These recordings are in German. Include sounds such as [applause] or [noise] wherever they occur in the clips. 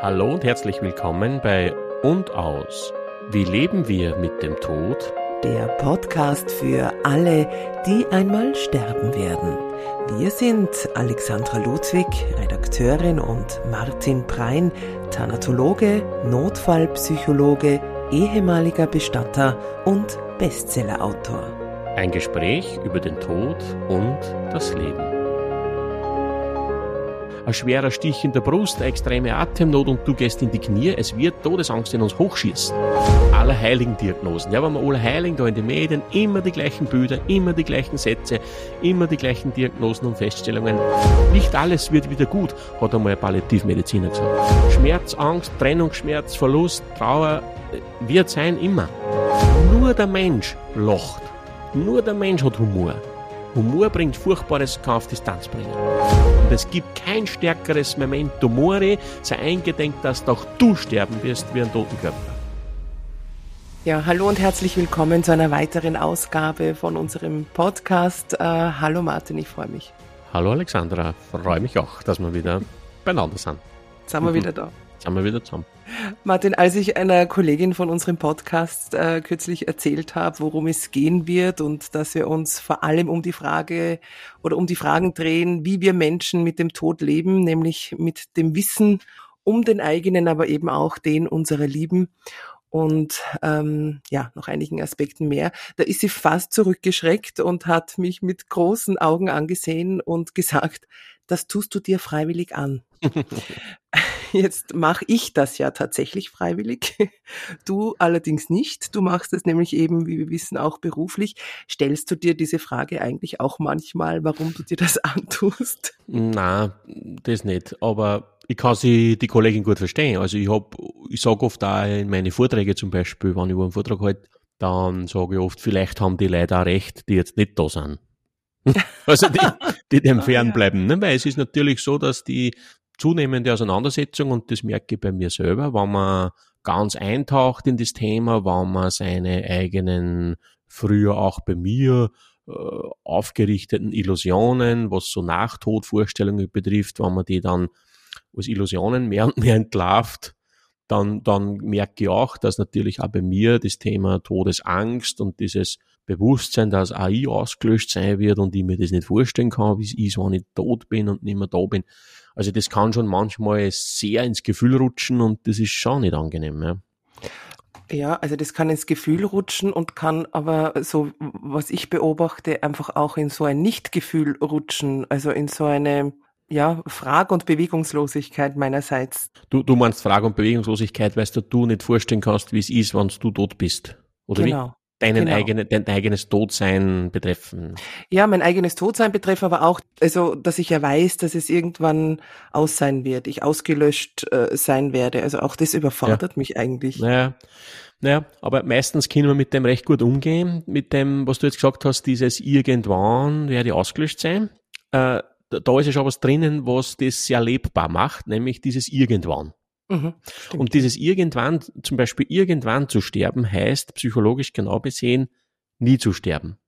Hallo und herzlich willkommen bei Und aus. Wie leben wir mit dem Tod? Der Podcast für alle, die einmal sterben werden. Wir sind Alexandra Ludwig, Redakteurin und Martin Prein, Thanatologe, Notfallpsychologe, ehemaliger Bestatter und Bestsellerautor. Ein Gespräch über den Tod und das Leben ein schwerer Stich in der Brust, eine extreme Atemnot und du gehst in die Knie, es wird Todesangst in uns hochschießen. Alle heiligen Diagnosen. Ja, wenn wir alle heiligen da in den Medien, immer die gleichen Bilder, immer die gleichen Sätze, immer die gleichen Diagnosen und Feststellungen. Nicht alles wird wieder gut, hat einmal ein Palliativmediziner gesagt. Schmerz, Angst, Trennungsschmerz, Verlust, Trauer äh, wird sein immer. Nur der Mensch lacht. Nur der Mensch hat Humor. Humor bringt Furchtbares, kann auf Distanz bringen. Und es gibt kein stärkeres Memento Mori, sei eingedenk, dass doch du sterben wirst wie ein toten Körper. Ja, hallo und herzlich willkommen zu einer weiteren Ausgabe von unserem Podcast. Äh, hallo Martin, ich freue mich. Hallo Alexandra, freue mich auch, dass wir wieder beieinander sind. Jetzt sind wir mhm. wieder da. Jetzt sind wir wieder zusammen. Martin, als ich einer Kollegin von unserem Podcast äh, kürzlich erzählt habe, worum es gehen wird und dass wir uns vor allem um die Frage oder um die Fragen drehen, wie wir Menschen mit dem Tod leben, nämlich mit dem Wissen um den eigenen, aber eben auch den unserer Lieben und ähm, ja, noch einigen Aspekten mehr. Da ist sie fast zurückgeschreckt und hat mich mit großen Augen angesehen und [laughs] gesagt, das tust du dir freiwillig an. [laughs] Jetzt mache ich das ja tatsächlich freiwillig. [laughs] Du allerdings nicht. Du machst es nämlich eben, wie wir wissen, auch beruflich. Stellst du dir diese Frage eigentlich auch manchmal, warum du dir das [laughs] antust? Na, das nicht. Aber ich kann sie die Kollegin gut verstehen. Also ich hab, ich sage oft auch in meine Vorträge zum Beispiel, wenn ich wo einen Vortrag halte, dann sage ich oft, vielleicht haben die Leute auch recht, die jetzt nicht da sind. [laughs] also die, die dem fernbleiben. Ne? Weil es ist natürlich so, dass die zunehmende Auseinandersetzung, und das merke ich bei mir selber, wenn man ganz eintaucht in das Thema, wenn man seine eigenen, früher auch bei mir, äh, aufgerichteten Illusionen, was so Nachtodvorstellungen betrifft, wenn man die dann als Illusionen mehr und mehr entlarvt, dann, dann merke ich auch, dass natürlich auch bei mir das Thema Todesangst und dieses Bewusstsein, dass AI ausgelöscht sein wird und ich mir das nicht vorstellen kann, wie es ist, wenn ich tot bin und nicht mehr da bin. Also das kann schon manchmal sehr ins Gefühl rutschen und das ist schon nicht angenehm. Ja. Ja, also das kann ins Gefühl rutschen und kann aber so, was ich beobachte, einfach auch in so ein Nichtgefühl rutschen, also in so eine, ja, Frage- und Bewegungslosigkeit meinerseits. Du, du meinst Frage- und Bewegungslosigkeit, weil du du nicht vorstellen kannst, wie es ist, wenn du tot bist, oder genau. Deinen genau. eigenen, dein eigenes Todsein betreffen. Ja, mein eigenes Todsein betreffen, aber auch, also, dass ich ja weiß, dass es irgendwann aus sein wird, ich ausgelöscht äh, sein werde. Also auch das überfordert ja. mich eigentlich. Naja. Naja, aber meistens können wir mit dem recht gut umgehen, mit dem, was du jetzt gesagt hast, dieses irgendwann werde ich ausgelöscht sein. Äh, da ist ja schon was drinnen, was das sehr lebbar macht, nämlich dieses irgendwann. Mhm, und dieses irgendwann, zum Beispiel irgendwann zu sterben, heißt psychologisch genau besehen, nie zu sterben.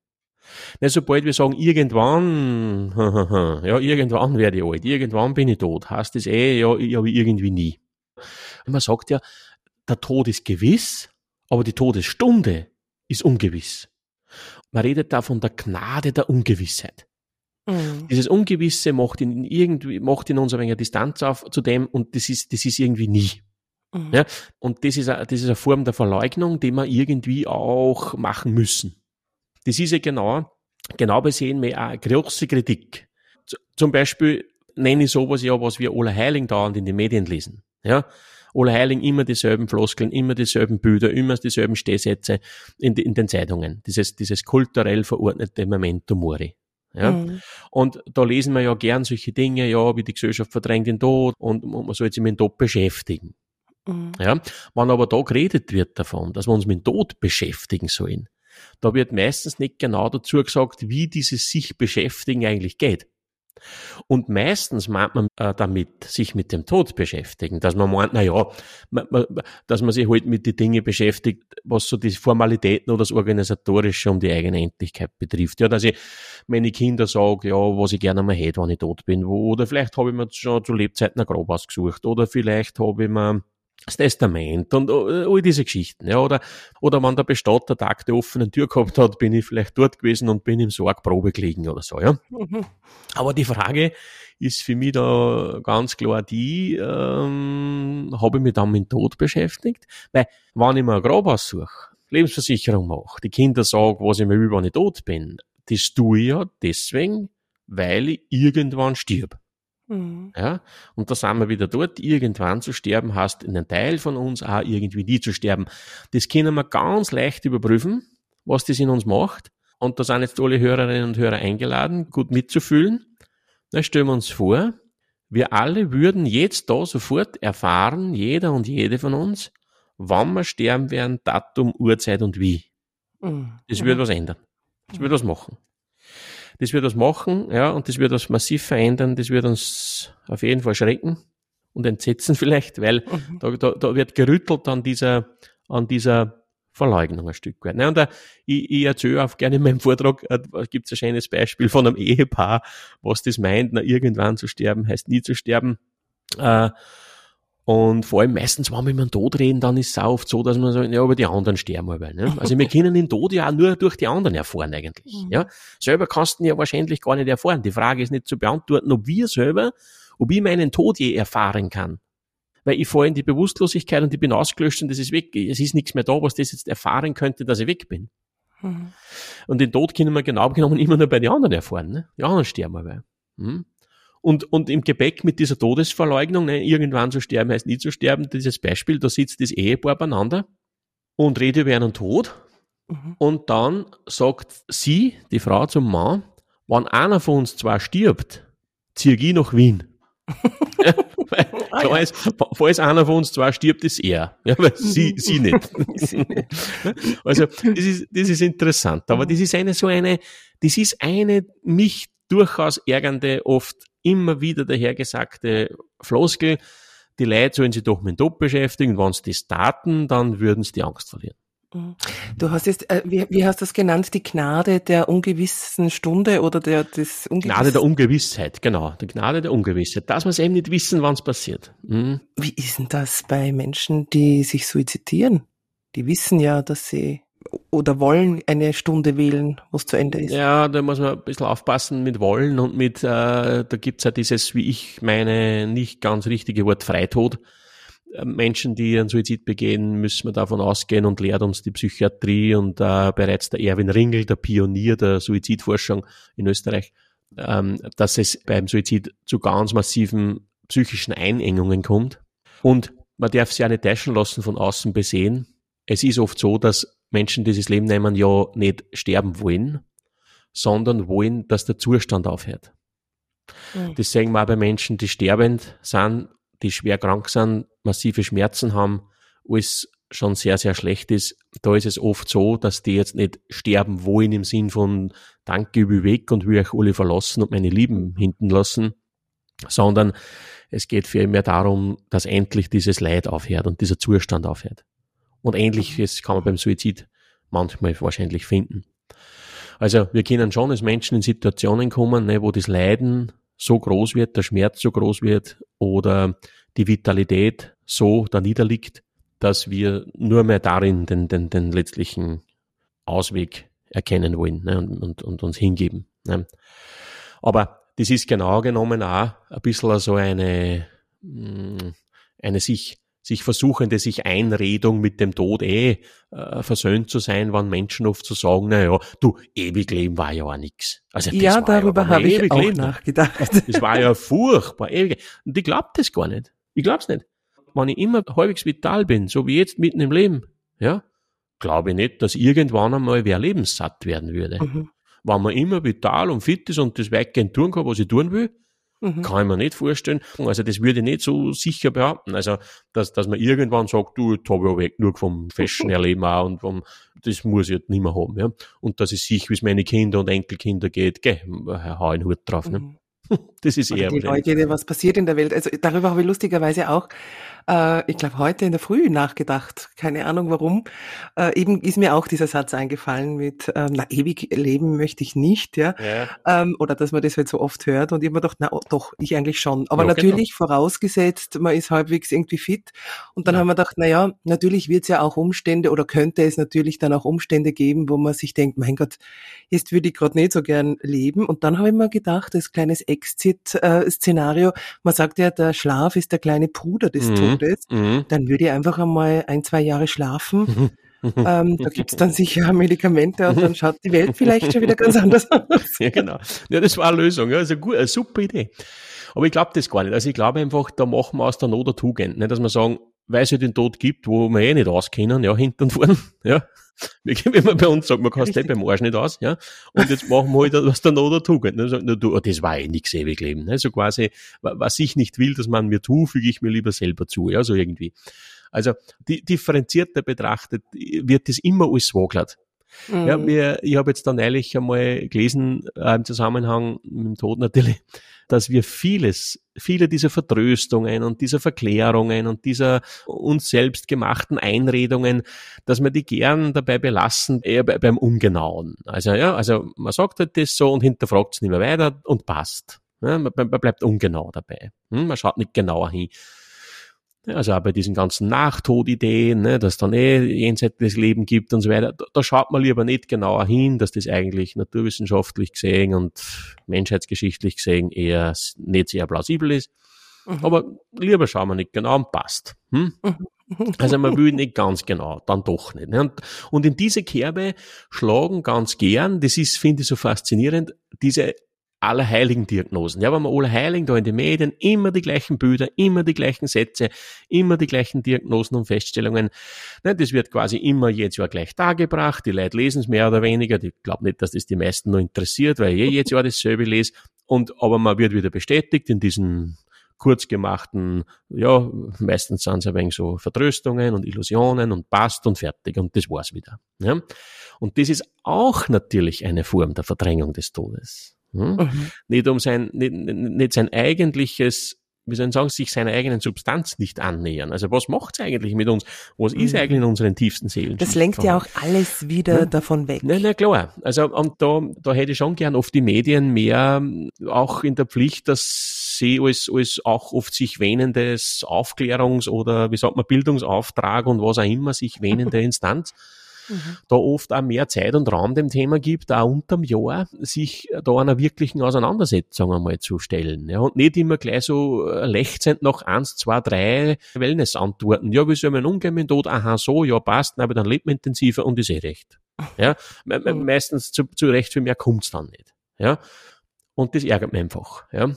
Na, sobald wir sagen, irgendwann, [laughs] ja, irgendwann werde ich alt, irgendwann bin ich tot, heißt das eh, ja, ich habe irgendwie nie. Man sagt ja, der Tod ist gewiss, aber die Todesstunde ist ungewiss. Man redet da von der Gnade der Ungewissheit. Mhm. Dieses Ungewisse macht in irgendwie, macht in uns ein wenig Distanz auf zu dem und das ist, das ist irgendwie nie. Mhm. Ja? Und das ist, eine, das ist eine Form der Verleugnung, die wir irgendwie auch machen müssen. Das ist ja genau, genau besehen wir eine große Kritik. Zum Beispiel nenne ich sowas ja, was wir alle Heiligen dauernd in den Medien lesen. Ja? Alle Heiligen immer dieselben Floskeln, immer dieselben Bilder, immer dieselben Stehsätze in, in den Zeitungen. Dieses, dieses kulturell verordnete Memento Mori. Ja? Mhm. Und da lesen wir ja gern solche Dinge, ja, wie die Gesellschaft verdrängt den Tod und man soll sich mit dem Tod beschäftigen. Mhm. Ja? Wenn aber da geredet wird davon, dass wir uns mit dem Tod beschäftigen sollen, da wird meistens nicht genau dazu gesagt, wie dieses sich beschäftigen eigentlich geht. Und meistens meint man äh, damit sich mit dem Tod beschäftigen, dass man meint, na ja, man, man, dass man sich halt mit den Dingen beschäftigt, was so die Formalitäten oder das Organisatorische um die eigene Endlichkeit betrifft. Ja, dass ich meine Kinder sage, ja, was ich gerne mal hätte, wenn ich tot bin. Oder vielleicht habe ich mir schon zu Lebzeiten ein Grab ausgesucht. Oder vielleicht habe ich mir das Testament und äh, all diese Geschichten. Ja, oder, oder wenn der Bestatter Tag der offenen Tür gehabt hat, bin ich vielleicht dort gewesen und bin im Sarg Probe gelegen oder so. Ja. Mhm. Aber die Frage ist für mich da ganz klar die, ähm, habe ich mich dann mit dem Tod beschäftigt? Weil, wenn ich mir ein Grab aussuche, Lebensversicherung mache, die Kinder sagen, was ich mir über, wenn ich tot bin, das tue ich ja deswegen, weil ich irgendwann stirb. Mhm. Ja, und da sind wir wieder dort, irgendwann zu sterben, heißt in einem Teil von uns auch irgendwie nie zu sterben. Das können wir ganz leicht überprüfen, was das in uns macht. Und da sind jetzt alle Hörerinnen und Hörer eingeladen, gut mitzufühlen. Dann stellen wir uns vor, wir alle würden jetzt da sofort erfahren, jeder und jede von uns, wann wir sterben werden, Datum, Uhrzeit und wie. Mhm. Das würde was ändern. Das würde was machen. Das wird was machen, ja, und das wird was massiv verändern, das wird uns auf jeden Fall schrecken und entsetzen [laughs] vielleicht, weil mhm. da, da, da wird gerüttelt an dieser, an dieser Verleugnung ein Stück weit. Ne? Und da, ich, ich erzähle auch gerne in meinem Vortrag, äh, gibt es ein schönes Beispiel von einem Ehepaar, was das meint, na, irgendwann zu sterben heißt nie zu sterben. Äh, und vor allem meistens, wenn wir über den Tod reden, dann ist es auch oft so, dass man sagt, ja, aber die anderen sterben aber. Ne? [laughs] Also wir können den Tod ja auch nur durch die anderen erfahren eigentlich. Mhm. Ja? Selber kannst du ihn ja wahrscheinlich gar nicht erfahren. Die Frage ist nicht zu beantworten, ob wir selber, ob ich meinen Tod je erfahren kann. Weil ich fahre in die Bewusstlosigkeit und ich bin ausgelöscht und das ist weg. Es ist nichts mehr da, was das jetzt erfahren könnte, dass ich weg bin. Mhm. Und den Tod können wir genau genommen immer nur bei den anderen erfahren. Ne? Die anderen sterben aber. Mhm. Und, und im Gepäck mit dieser Todesverleugnung, ne, irgendwann zu sterben heißt nie zu sterben, dieses Beispiel, da sitzt das Ehepaar beieinander und redet über einen Tod. Mhm. Und dann sagt sie, die Frau zum Mann, wenn einer von uns zwar stirbt, ziehe ich nach Wien. weil, [laughs] ah, ja. ist, falls einer von uns zwar stirbt, ist er. Ja, aber sie, sie [laughs] nicht. also, das ist, das ist interessant. Aber das ist eine so eine, das ist eine mich durchaus ärgernde, oft immer wieder dahergesagte Floskel, die Leute sollen sich doch mit dem Tod beschäftigen, wenn sie das taten, dann würden sie die Angst verlieren. Mhm. Du hast jetzt, äh, wie, wie hast du das genannt, die Gnade der ungewissen Stunde oder der des Ungewiss Gnade der Ungewissheit, genau, die Gnade der Ungewissheit, dass wir es eben nicht wissen, wann es passiert. Mhm. Wie ist denn das bei Menschen, die sich suizidieren? Die wissen ja, dass sie oder wollen eine Stunde wählen, wo es zu Ende ist? Ja, da muss man ein bisschen aufpassen mit wollen und mit, äh, da gibt's ja dieses, wie ich meine, nicht ganz richtige Wort Freitod. Äh, Menschen, die einen Suizid begehen, müssen wir davon ausgehen und lehrt uns die Psychiatrie und äh, bereits der Erwin Ringel, der Pionier der Suizidforschung in Österreich, ähm, dass es beim Suizid zu ganz massiven psychischen Einengungen kommt. Und man darf sich auch nicht täuschen lassen von außen besehen. Es ist oft so, dass Menschen, die das Leben nehmen, ja nicht sterben wollen, sondern wollen, dass der Zustand aufhört. Mhm. Das sehen wir auch bei Menschen, die sterbend sind, die schwer krank sind, massive Schmerzen haben, alles schon sehr, sehr schlecht ist. Da ist es oft so, dass die jetzt nicht sterben wollen im Sinn von Danke, über weg und will euch alle verlassen und meine Lieben hinten lassen, sondern es geht vielmehr darum, dass endlich dieses Leid aufhört und dieser Zustand aufhört. Und ähnliches kann man beim Suizid manchmal wahrscheinlich finden. Also wir können schon als Menschen in Situationen kommen, ne, wo das Leiden so groß wird, der Schmerz so groß wird oder die Vitalität so da niederliegt, dass wir nur mehr darin den, den, den letztlichen Ausweg erkennen wollen ne, und, und, und uns hingeben. Ne. Aber das ist genau genommen auch ein bisschen so eine, mm, eine sich sich versuchende sich Einredung mit dem Tod eh äh, versöhnt zu sein, wann Menschen oft so sagen, na ja, du, ewig leben war ja auch nix. Also ja, darüber ja, habe ich auch leben. nachgedacht. Das war ja furchtbar, ewig. Und ich glaub das gar nicht. Ich glaub's nicht. Wenn ich immer halbwegs vital bin, so wie jetzt mitten im Leben, ja, glaube ich nicht, dass irgendwann einmal wer lebenssatt werden würde. Mhm. Wenn man immer vital und fit ist und das weitgehend tun kann, was ich tun will, Mhm. Kann ich mir nicht vorstellen. Also das würde ich nicht so sicher behaupten. Also, dass, dass man irgendwann sagt, du, jetzt habe ich weg nur vom Fashion-Erleben [laughs] auch und vom, das muss ich jetzt nicht mehr haben. Ja? Und dass ich sicher, wie es meine Kinder und Enkelkinder geht, gell, hau einen Hut drauf. Ne? Mhm. [laughs] Das ist eher. die Neugierde, was passiert in der Welt. Also darüber habe ich lustigerweise auch äh, ich glaube, heute in der Früh nachgedacht. Keine Ahnung warum. Äh, eben ist mir auch dieser Satz eingefallen mit, ähm, na, ewig leben möchte ich nicht, ja. ja. Ähm, oder dass man das halt so oft hört und ich immer gedacht, na oh, doch, ich eigentlich schon. Aber ja, natürlich genau. vorausgesetzt, man ist halbwegs irgendwie fit. Und dann ja. haben wir gedacht, na ja, natürlich wird es ja auch Umstände oder könnte es natürlich dann auch Umstände geben, wo man sich denkt, mein Gott, jetzt würde ich gerade nicht so gern leben. Und dann habe ich mir gedacht, das kleines Exit-Szenario, äh, man sagt ja, der Schlaf ist der kleine Bruder des mhm. Todes ist, mhm. dann würde ich einfach einmal ein, zwei Jahre schlafen. [laughs] ähm, da gibt's dann sicher Medikamente und dann schaut die Welt vielleicht schon wieder ganz anders aus. ja, genau. Ja, das war eine Lösung. Ja, also gut, eine super Idee. Aber ich glaube das gar nicht. Also ich glaube einfach, da machen wir aus der Not eine Tugend. Nicht, dass wir sagen, weil es ja den Tod gibt, wo wir eh nicht auskennen, ja, hinten und vorn, [laughs] ja. Wie man bei uns sagt, man kann es nicht beim Arsch nicht aus, ja. Und jetzt machen wir halt was der Not dazu geht. Ne? Du, oh, das war eh nix ewig leben. Ne? So quasi, was ich nicht will, dass man mir tut, füge ich mir lieber selber zu, ja, so irgendwie. Also, die, differenzierter betrachtet wird das immer alles waglert. Mhm. Ja, wir, ich habe jetzt da neulich einmal gelesen, äh, im Zusammenhang mit dem Tod natürlich, dass wir vieles, viele dieser Vertröstungen und dieser Verklärungen und dieser uns selbst gemachten Einredungen, dass wir die gern dabei belassen, eher bei, beim Ungenauen. Also, ja, also man sagt halt das so und hinterfragt es nicht mehr weiter und passt. Ja, man, man bleibt ungenau dabei. Hm, man schaut nicht genauer hin. Also auch bei diesen ganzen Nachtodideen, ne, dass dann eh jenseitiges Leben gibt und so weiter, da, da, schaut man lieber nicht genauer hin, dass das eigentlich naturwissenschaftlich gesehen und menschheitsgeschichtlich gesehen eher nicht sehr plausibel ist. Mhm. Aber lieber schauen wir nicht genau und passt. Hm? Mhm. Also man will [laughs] nicht ganz genau, dann doch nicht. Ne? Und in diese Kerbe schlagen ganz gern, das ist, finde ich so faszinierend, diese allerheiligen Diagnosen. Ja, wenn man Allerheiligen da in den Medien immer die gleichen Bilder, immer die gleichen Sätze, immer die gleichen Diagnosen und Feststellungen. Ne, das wird quasi immer jedes Jahr gleich dargebracht. Die Leute lesen es mehr oder weniger. Ich glaube nicht, dass das die meisten nur interessiert, weil ich eh jedes Jahr dasselbe lese. Und, aber man wird wieder bestätigt in diesen kurz gemachten, ja, meistens sind es ein wenig so Vertröstungen und Illusionen und passt und fertig und das war's wieder. Ja? Und das ist auch natürlich eine Form der Verdrängung des Todes. Hm? Mhm. Nicht um sein, nicht, nicht sein eigentliches wie soll ich sagen, sich seiner eigenen Substanz nicht annähern. Also was macht's eigentlich mit uns? Was ist mhm. eigentlich in unseren tiefsten Seelen? Das lenkt ja auch alles wieder ja. davon weg. Na, na klar. Also und da, da hätte ich schon gern oft die Medien mehr auch in der Pflicht, dass sie als, als auch oft sich wähnendes Aufklärungs- oder wie sagt man, Bildungsauftrag und was auch immer sich wähnende [laughs] Instanz mhm. da oft auch mehr Zeit und Raum dem Thema gibt, auch unterm Jahr, sich da einer wirklichen Auseinandersetzung einmal zu stellen. Ja, und nicht immer gleich so äh, lechzend nach eins, zwei, drei Wellness-Antworten. Ja, wie soll man umgehen mit dem Tod? Aha, so, ja, passt, aber dann lebt man intensiver und ist eh recht. Ja, mhm. meistens zu, zu Recht für mehr kommt's dann nicht. Ja, und das ärgert mich einfach. Ja.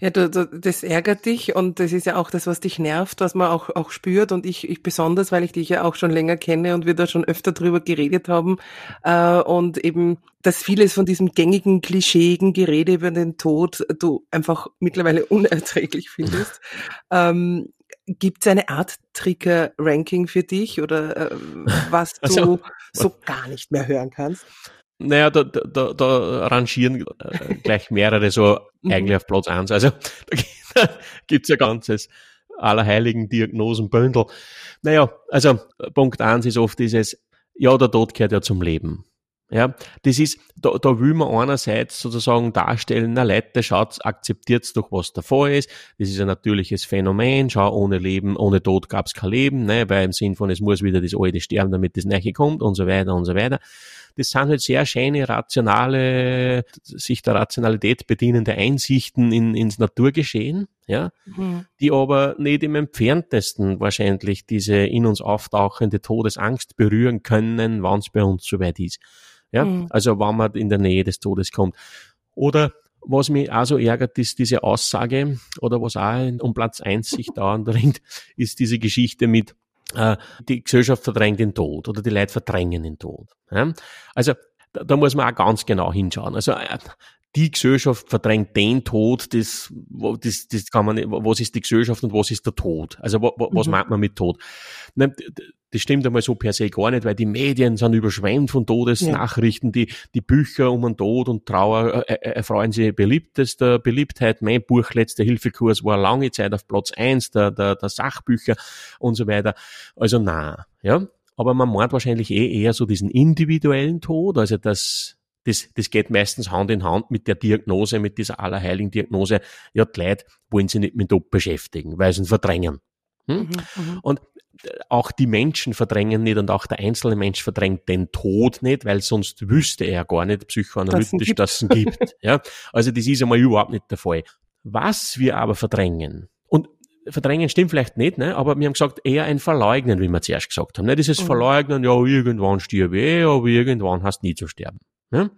Ja, du, du, das ärgert dich und das ist ja auch das, was dich nervt, was man auch, auch spürt und ich, ich besonders, weil ich dich ja auch schon länger kenne und wir da schon öfter drüber geredet haben äh, und eben, dass vieles von diesem gängigen, klischigen Gerede über den Tod du einfach mittlerweile [laughs] unerträglich findest. ähm, Gibt es eine Art Trigger-Ranking für dich oder äh, was [laughs] du also, so gar nicht mehr hören kannst? Naja, da, da, da rangieren äh, gleich mehrere so [laughs] mhm. eigentlich auf Platz eins. Also [laughs] da gibt's ja ganzes allerheiligen Diagnosenbündel. Naja, also Punkt eins ist oft dieses, ja, der Tod gehört ja zum Leben. Ja, das ist, da, da will man einerseits sozusagen darstellen, na Leute, schaut, akzeptiert doch, was davor ist. Das ist ein natürliches Phänomen. Schau, ohne Leben, ohne Tod gab's kein Leben, ne, weil im Sinn von, es muss wieder das Alte sterben, damit das Neue kommt und so weiter und so weiter. Das sind halt sehr schöne, rationale, sich der Rationalität bedienende Einsichten in, ins Naturgeschehen, ja, mhm. die aber nicht im entferntesten wahrscheinlich diese in uns auftauchende Todesangst berühren können, wann es bei uns soweit ist. Ja, mhm. also wenn man in der Nähe des Todes kommt. Oder was mich auch so ärgert, ist diese Aussage, oder was auch um Platz eins sich dauernd [laughs] ringt, ist diese Geschichte mit, die Gesellschaft verdrängt den Tod oder die Leute verdrängen den Tod. Also da, da, muss man auch ganz genau hinschauen. Also äh, die Gesellschaft verdrängt den Tod, das, das, das kann man, was ist die Gesellschaft und was ist der Tod? Also was mhm. meint man mit Tod? Das stimmt einmal so per se gar nicht, weil die Medien sind überschwemmt von Todesnachrichten, ja. die, die Bücher um den Tod und Trauer äh, äh, erfreuen sich beliebtester Beliebtheit. Mein Buch Letzter Hilfekurs war lange Zeit auf Platz eins der, der, der Sachbücher und so weiter. Also na, ja. Aber man meint wahrscheinlich eh eher so diesen individuellen Tod, also das, das, das geht meistens Hand in Hand mit der Diagnose, mit dieser allerheiligen Diagnose. Ja, die Leute wollen sich nicht mit Tod beschäftigen, weil sie ihn verdrängen. Hm? Mhm, mhm. und auch die Menschen verdrängen nicht und auch der einzelne Mensch verdrängt den Tod nicht, weil sonst wüsste er gar nicht psychoanalytisch, dass es ihn gibt. ja? Also das ist einmal überhaupt nicht der Fall. Was wir aber verdrängen, und verdrängen stimmt vielleicht nicht, ne? aber wir haben gesagt, eher ein Verleugnen, wie wir zuerst gesagt haben. Ne? Dieses mhm. Verleugnen, ja, irgendwann stirb ich, aber irgendwann hast du nie zu sterben. Ne?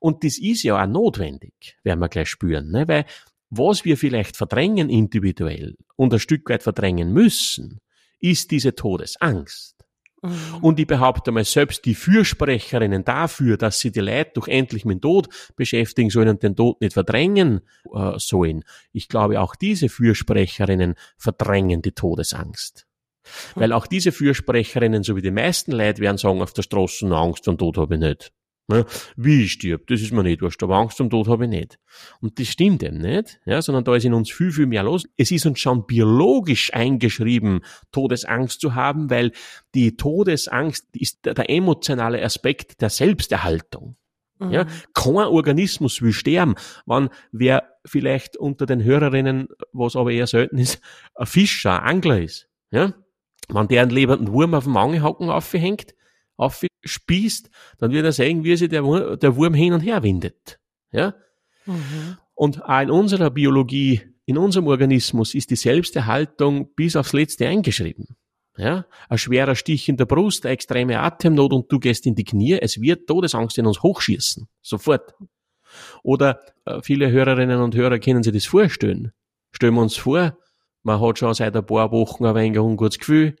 Und das ist ja auch notwendig, werden wir gleich spüren, ne? weil was wir vielleicht verdrängen individuell und ein Stück weit verdrängen müssen, ist diese Todesangst. Mhm. Und ich behaupte mal, selbst die Fürsprecherinnen dafür, dass sie die Leute doch endlich mit dem Tod beschäftigen sollen und den Tod nicht verdrängen äh, sollen, ich glaube, auch diese Fürsprecherinnen verdrängen die Todesangst. Mhm. Weil auch diese Fürsprecherinnen, so wie die meisten Leute, werden sagen, auf der Straße Angst und Tod habe ich nicht. Ne? Wie ich stirb, das ist mir nicht wurscht, aber Angst zum Tod habe ich nicht. Und das stimmt eben nicht, ja, sondern da ist in uns viel, viel mehr los. Es ist uns schon biologisch eingeschrieben, Todesangst zu haben, weil die Todesangst ist der, emotionale Aspekt der Selbsterhaltung. Mhm. Ja, kein Organismus will sterben. Wenn wer vielleicht unter den Hörerinnen, was aber eher selten ist, ein Fischer, ein Angler ist, ja, wenn der einen lebenden Wurm auf dem Angehaken aufhängt, aufspießt, dann wird er sehen, wie sich der, der Wurm hin und her windet. Ja? Mhm. Und auch in unserer Biologie, in unserem Organismus ist die Selbsterhaltung bis aufs Letzte eingeschrieben. Ja? Ein schwerer Stich in der Brust, eine extreme Atemnot und du gehst in die Knie, es wird Todesangst in uns hochschießen. Sofort. Oder äh, viele Hörerinnen und Hörer können sich das vorstellen. Stellen wir uns vor, man hat schon seit ein paar Wochen ein wenig ein ungutes Gefühl,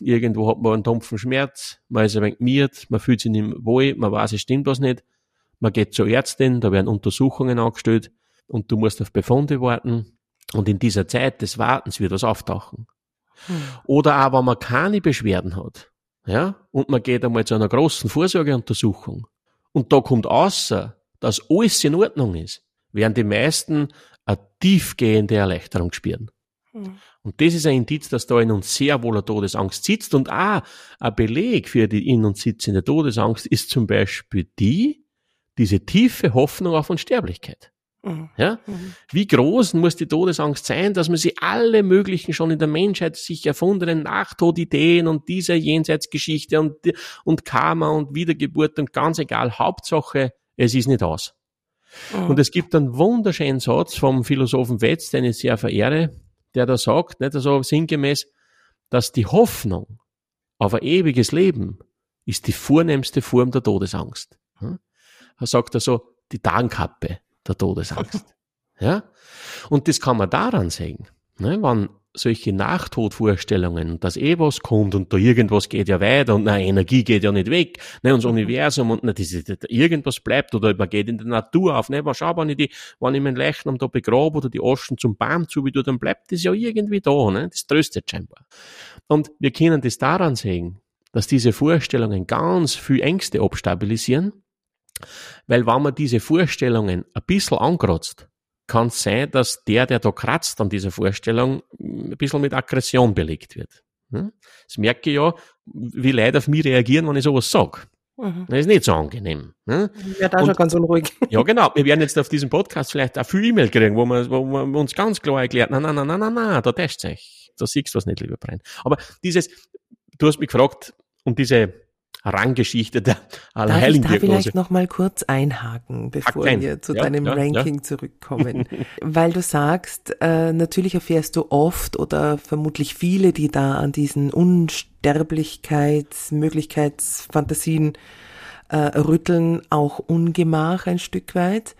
irgendwo hat man einen dumpfen Schmerz, man ist ein wenig miert, man fühlt sich nicht wohl, man weiß, es stimmt was nicht. Man geht zur Ärztin, da werden Untersuchungen angestellt und du musst auf Befunde warten. Und in dieser Zeit des Wartens wird was auftauchen. Hm. Oder auch, wenn man keine Beschwerden hat, ja, und man geht einmal zu einer großen Vorsorgeuntersuchung und da kommt außer, dass alles in Ordnung ist, werden die meisten eine tiefgehende Erleichterung spüren. Hm. Und das ist ein Indiz, dass da in uns sehr wohl eine Todesangst sitzt. Und auch ein Beleg für die in uns sitzende Todesangst ist zum Beispiel die, diese tiefe Hoffnung auf Unsterblichkeit. Mhm. Ja? Mhm. Wie groß muss die Todesangst sein, dass man sie alle möglichen schon in der Menschheit sich erfundenen Nachtodideen und dieser Jenseitsgeschichte und, und Karma und Wiedergeburt und ganz egal, Hauptsache, es ist nicht aus. Mhm. Und es gibt einen wunderschönen Satz vom Philosophen Wetz, den ich sehr verehre, der da sagt, nicht also sinngemäß, dass die Hoffnung auf ein ewiges Leben ist die vornehmste Form der Todesangst. Er sagt also die Tarnkappe der Todesangst. [laughs] Ja? Und das kann man daran sehen, ne? wenn solche Nachtodvorstellungen, dass eh was kommt und da irgendwas geht ja weiter und na, Energie geht ja nicht weg, ne, und das Universum und na, das, das, irgendwas bleibt oder man geht in die Natur auf, ne, man schau, wenn ich die, wenn ich meinen Leichnam da begrabe oder die Aschen zum Baum zu wie du, dann bleibt das ja irgendwie da, ne, das tröstet scheinbar. Und wir können das daran sehen, dass diese Vorstellungen ganz viel Ängste abstabilisieren, weil wenn man diese Vorstellungen ein bisschen ankratzt, kann es sein, dass der, der da kratzt an dieser Vorstellung, ein bisschen mit Aggression belegt wird. Hm? Das merke ich ja, wie Leute auf mich reagieren, wenn ich sowas sage. Mhm. Das ist nicht so angenehm. Ne? Ich werde auch schon ganz unruhig. [laughs] Ja, genau. Wir werden jetzt auf diesem Podcast vielleicht auch viel E-Mail kriegen, wo man, wo man uns ganz klar erklärt, nein, nein, nein, nein, nein, nein, da täuscht sich. Da siehst du was nicht, lieber Brian. Aber dieses, du hast mich gefragt, um diese Ranggeschichte der Allerheiligen Darf ich da vielleicht noch mal kurz einhaken, bevor wir zu ja, deinem ja, Ranking ja. zurückkommen? [laughs] Weil du sagst, äh, natürlich erfährst du oft oder vermutlich viele, die da an diesen Unsterblichkeits-, Möglichkeitsfantasien äh, rütteln, auch Ungemach ein Stück weit.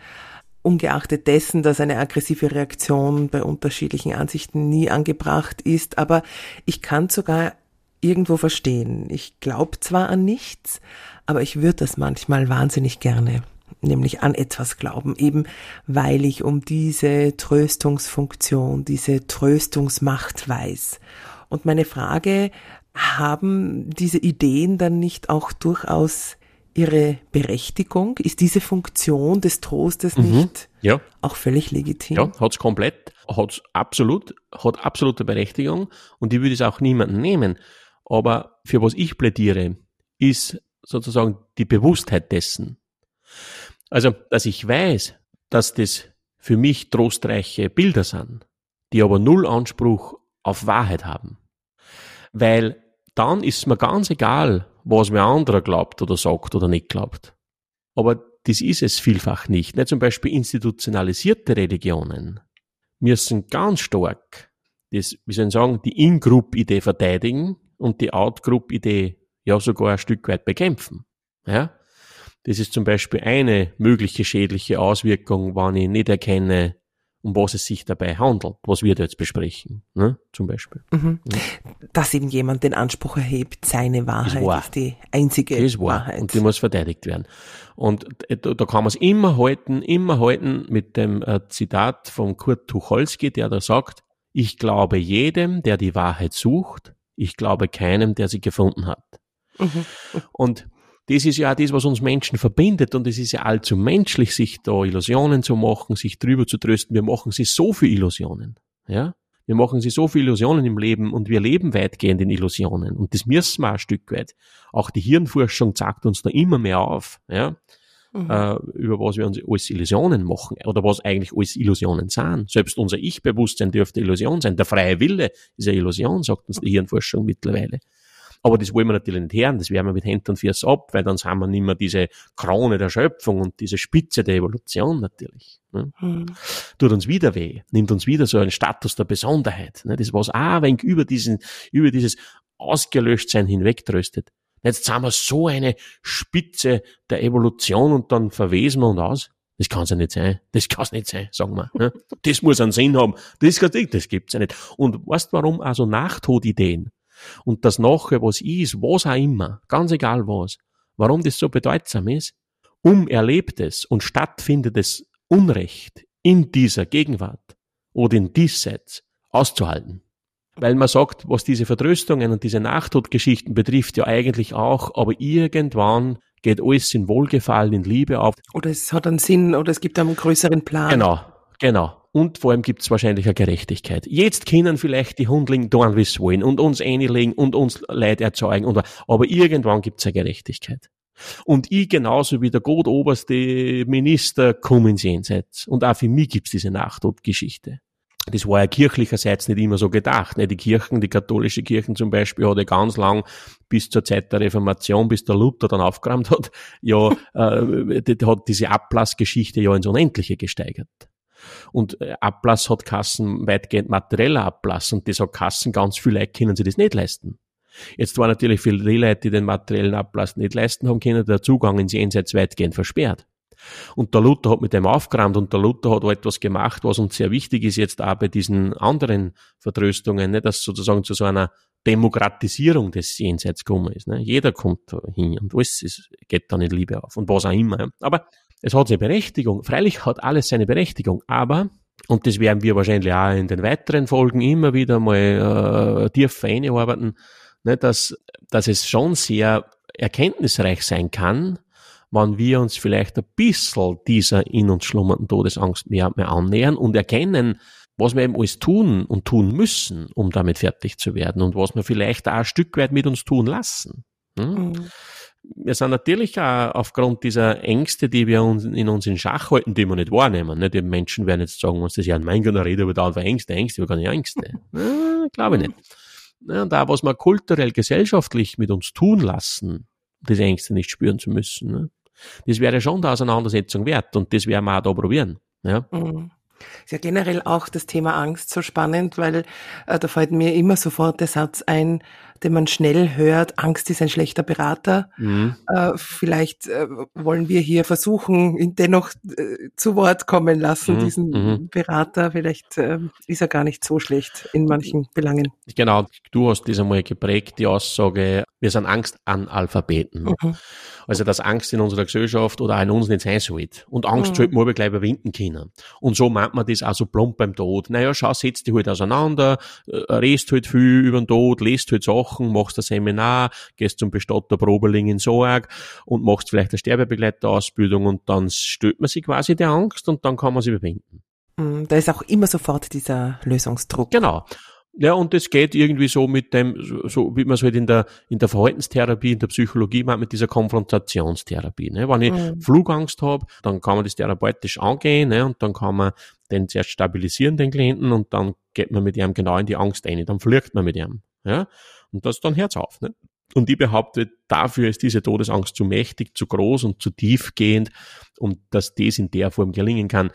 Ungeachtet dessen, dass eine aggressive Reaktion bei unterschiedlichen Ansichten nie angebracht ist. Aber ich kann sogar irgendwo verstehen. Ich glaube zwar an nichts, aber ich würde das manchmal wahnsinnig gerne, nämlich an etwas glauben, eben weil ich um diese Tröstungsfunktion, diese Tröstungsmacht weiß. Und meine Frage haben diese Ideen dann nicht auch durchaus ihre Berechtigung? Ist diese Funktion des Trostes mhm. nicht ja. auch völlig legitim? Ja, hat's komplett, hat's absolut, hat absolute Berechtigung und ich würde es auch niemanden nehmen. Aber für was ich plädiere, ist sozusagen die Bewusstheit dessen. Also, dass ich weiß, dass das für mich trostreiche Bilder sind, die aber null Anspruch auf Wahrheit haben. Weil dann ist mir ganz egal, was mir anderer glaubt oder sagt oder nicht glaubt. Aber das ist es vielfach nicht. zum Beispiel institutionalisierte Religionen müssen ganz stark das, wie soll ich sagen, die In-Group-Idee verteidigen und die Out-Group-Idee ja sogar ein Stück weit bekämpfen. Ja? Das ist zum Beispiel eine mögliche schädliche Auswirkung, wenn ich nicht erkenne, um was es sich dabei handelt, was wir da jetzt besprechen, ne? zum Beispiel. Mhm. Ja. Dass eben jemand den Anspruch erhebt, seine Wahrheit ist, wahr. ist die einzige das ist wahr. Wahrheit. Und die muss verteidigt werden. Und äh, da, da kann man es immer halten, immer halten mit dem äh, Zitat von Kurt Tucholsky, der da sagt, ich glaube jedem, der die Wahrheit sucht, ich glaube keinem, der sie gefunden hat. Mhm. Und das ist ja auch das, was uns Menschen verbindet und es ist ja allzu menschlich, sich da Illusionen zu machen, sich drüber zu trösten. Wir machen sie so viele Illusionen, ja. Wir machen sie so viele Illusionen im Leben und wir leben weitgehend in Illusionen und das müssen wir ein Stück weit. Auch die Hirnforschung zeigt uns da immer mehr auf, ja. Mhm. Äh, über was wir uns als Illusionen machen oder was eigentlich als Illusionen sind. Selbst unser Ich-Bewusstsein dürfte Illusion sein. Der freie Wille ist eine Illusion, sagt uns die Hirnforschung mittlerweile. Aber das wollen wir natürlich nicht hören, das werden wir mit Händen und Füßen ab, weil dann haben wir nicht mehr diese Krone der Schöpfung und diese Spitze der Evolution natürlich. Ne? Mhm. Tut uns wieder weh, nimmt uns wieder so einen Status der Besonderheit. Ne? Das was auch ein wenig über diesen, über dieses Ausgelöschtsein hinwegtröstet. Jetzt haben wir so eine Spitze der Evolution und dann verwesen wir uns aus. Das kann's ja nicht sein. Das kann's nicht sein, sagen wir. Ne? [laughs] Das muss einen Sinn haben. Das, das gibt's ja nicht. Und weißt warum also Nachtodideen und das Nachher, was ist, was auch immer, ganz egal was, warum das so bedeutsam ist, um erlebtes und stattfindendes Unrecht in dieser Gegenwart oder in Diesseits auszuhalten. Weil man sagt, was diese Vertröstungen und diese Nachtodgeschichten betrifft, ja eigentlich auch, aber irgendwann geht alles in Wohlgefallen, in Liebe auf. Oder es hat einen Sinn oder es gibt einen größeren Plan. Genau, genau und vor allem gibt es wahrscheinlich eine Gerechtigkeit. Jetzt können vielleicht die Hundling tun, wie wollen und uns einlegen und uns Leid erzeugen, und, aber irgendwann gibt es eine Gerechtigkeit. Und ich genauso wie der Gott oberste Minister komme ins Jenseits. Und auch für mich gibt es diese Nachtodgeschichte. Das war ja kirchlicherseits nicht immer so gedacht. Die Kirchen, die katholische Kirchen zum Beispiel, hat ja ganz lang bis zur Zeit der Reformation, bis der Luther dann aufgeräumt hat, [laughs] ja, äh, hat diese Ablassgeschichte ja ins Unendliche gesteigert. Und äh, Ablass hat Kassen weitgehend materieller Ablass und das hat Kassen ganz viele Leute können sich das nicht leisten. Jetzt war natürlich die Leute, die den materiellen Ablass nicht leisten haben können, der Zugang ins Jenseits weitgehend versperrt. Und der Luther hat mit dem aufgeräumt und der Luther hat auch etwas gemacht, was uns sehr wichtig ist jetzt auch bei diesen anderen Vertröstungen, ne, dass sozusagen zu so einer Demokratisierung des Jenseits gekommen ist. Ne. Jeder kommt hin und alles ist, geht dann in Liebe auf und was auch immer. Aber es hat seine Berechtigung. Freilich hat alles seine Berechtigung, aber und das werden wir wahrscheinlich auch in den weiteren Folgen immer wieder mal äh, tief einarbeiten, ne, dass, dass es schon sehr erkenntnisreich sein kann, wenn wir uns vielleicht ein bisschen dieser in uns schlummernden Todesangst mehr, mehr annähern und erkennen, was wir eben alles tun und tun müssen, um damit fertig zu werden und was wir vielleicht auch ein Stück weit mit uns tun lassen. Hm? Mhm wir sind natürlich auch aufgrund dieser Ängste, die wir uns in uns in Schach halten, die wir nicht wahrnehmen. Ne? Die Menschen werden jetzt sagen, uns das ja, mein Gott, rede über da Ängste, Ängste, wir gar nicht Ängste. [laughs] ja, Glaube ich nicht. Ja, und da, was wir kulturell, gesellschaftlich mit uns tun lassen, diese Ängste nicht spüren zu müssen, ne? Das wäre schon der Auseinandersetzung wert und das werden wir auch da probieren. Ja? Mhm. Ist ja generell auch das Thema Angst so spannend, weil äh, da fällt mir immer sofort der Satz ein, den man schnell hört, Angst ist ein schlechter Berater. Mhm. Äh, vielleicht äh, wollen wir hier versuchen, ihn dennoch äh, zu Wort kommen lassen, mhm. diesen mhm. Berater. Vielleicht äh, ist er gar nicht so schlecht in manchen Belangen. Genau, du hast das einmal geprägt, die Aussage, wir sind Angstanalphabeten. Mhm. Also, dass Angst in unserer Gesellschaft oder auch in uns nicht sein sollte. Und Angst mhm. sollte man aber gleich überwinden können. Und so meint man das auch so plump beim Tod. Naja, schau, setz dich halt auseinander, äh, redst halt viel über den Tod, lest halt Sachen Wochen, machst ein Seminar, gehst zum Bestatter Probeling in Sorg und machst vielleicht eine Sterbebegleiterausbildung und dann stellt man sich quasi der Angst und dann kann man sie überwinden. Mm, da ist auch immer sofort dieser Lösungsdruck. Genau. Ja, und das geht irgendwie so mit dem, so wie man es halt in der, in der Verhaltenstherapie, in der Psychologie macht, mit dieser Konfrontationstherapie. Ne? Wenn ich mhm. Flugangst habe, dann kann man das therapeutisch angehen ne? und dann kann man den zuerst stabilisieren, den Klienten, und dann geht man mit ihm genau in die Angst ein. Dann fliegt man mit ihm. Ja? Und das ist dann Herz auf. Ne? Und ich behaupte, dafür ist diese Todesangst zu mächtig, zu groß und zu tiefgehend und dass das in der Form gelingen kann.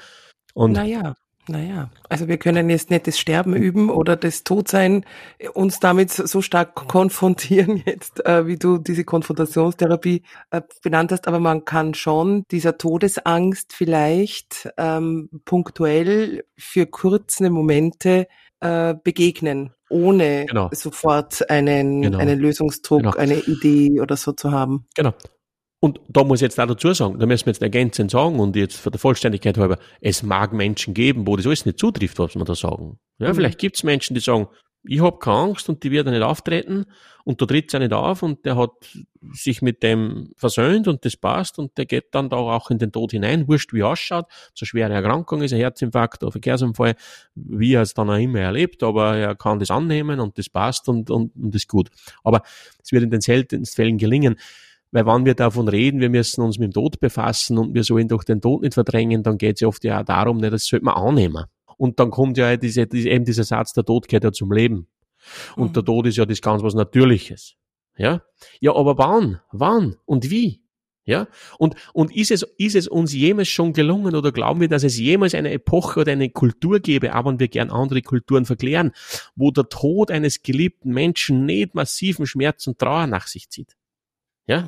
Und naja. Naja, also wir können jetzt nicht das Sterben üben oder das Todsein uns damit so stark konfrontieren [laughs] jetzt, äh, wie du diese Konfrontationstherapie äh, benannt hast, aber man kann schon dieser Todesangst vielleicht ähm, punktuell für kurze Momente äh, begegnen, ohne genau. sofort einen, genau. einen Lösungsdruck, genau. eine Idee oder so zu haben. Genau. Und da muss ich jetzt auch dazu sagen, da müssen wir jetzt ergänzend sagen und jetzt für der Vollständigkeit halber, es mag Menschen geben, wo das alles nicht zutrifft, was wir da sagen. Ja, mhm. vielleicht gibt es Menschen, die sagen, ich habe keine Angst und die wird nicht auftreten und da tritt er nicht auf und der hat sich mit dem versöhnt und das passt und der geht dann da auch in den Tod hinein, wurscht wie er ausschaut, so schwere Erkrankung ist, ein Herzinfarkt oder Verkehrsunfall, wie er es dann auch immer erlebt, aber er kann das annehmen und das passt und, und, und ist gut. Aber es wird in den seltensten Fällen gelingen. Weil wenn wir davon reden, wir müssen uns mit dem Tod befassen und wir sollen doch den Tod nicht verdrängen, dann geht es ja oft ja auch darum, ne, das sollte man annehmen. Und dann kommt ja diese, eben dieser Satz, der Tod gehört ja zum Leben. Und mhm. der Tod ist ja das ganz was Natürliches. Ja? Ja, aber wann? Wann? Und wie? Ja? Und, und ist es, ist es uns jemals schon gelungen oder glauben wir, dass es jemals eine Epoche oder eine Kultur gäbe, auch wenn wir gern andere Kulturen verklären, wo der Tod eines geliebten Menschen nicht massiven Schmerz und Trauer nach sich zieht? Ja?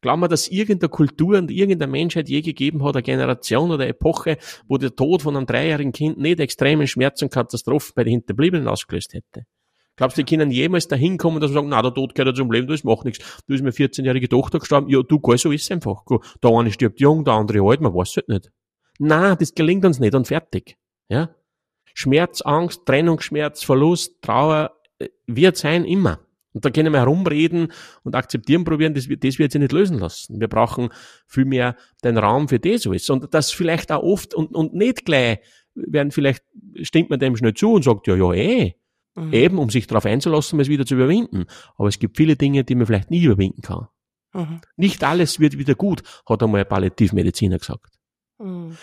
Glauben wir, dass irgendeine Kultur und irgendeine Menschheit je gegeben hat, eine Generation oder eine Epoche, wo der Tod von einem dreijährigen Kind nicht extremen Schmerz und Katastrophen bei den Hinterbliebenen ausgelöst hätte? Glaubst du, die können jemals dahin kommen, dass sie sagen, na, der Tod gehört ja zum Leben, das macht nichts. Du ist mir 14-jährige Tochter gestorben. Ja, du, geh, so ist es einfach. Der eine stirbt jung, der andere alt, man weiß es halt nicht. Na, das gelingt uns nicht und fertig. Ja? Schmerz, Angst, Trennungsschmerz, Verlust, Trauer, äh, wird sein immer. Und da können wir herumreden und akzeptieren probieren, das, das wird sich nicht lösen lassen. Wir brauchen viel mehr den Raum für das alles. Und das vielleicht auch oft und, und nicht gleich werden vielleicht, stimmt man dem schnell zu und sagt, ja, ja, eh. Mhm. Eben, um sich darauf einzulassen, es wieder zu überwinden. Aber es gibt viele Dinge, die man vielleicht nie überwinden kann. Mhm. Nicht alles wird wieder gut, hat einmal ein Palliativmediziner gesagt. Mhm.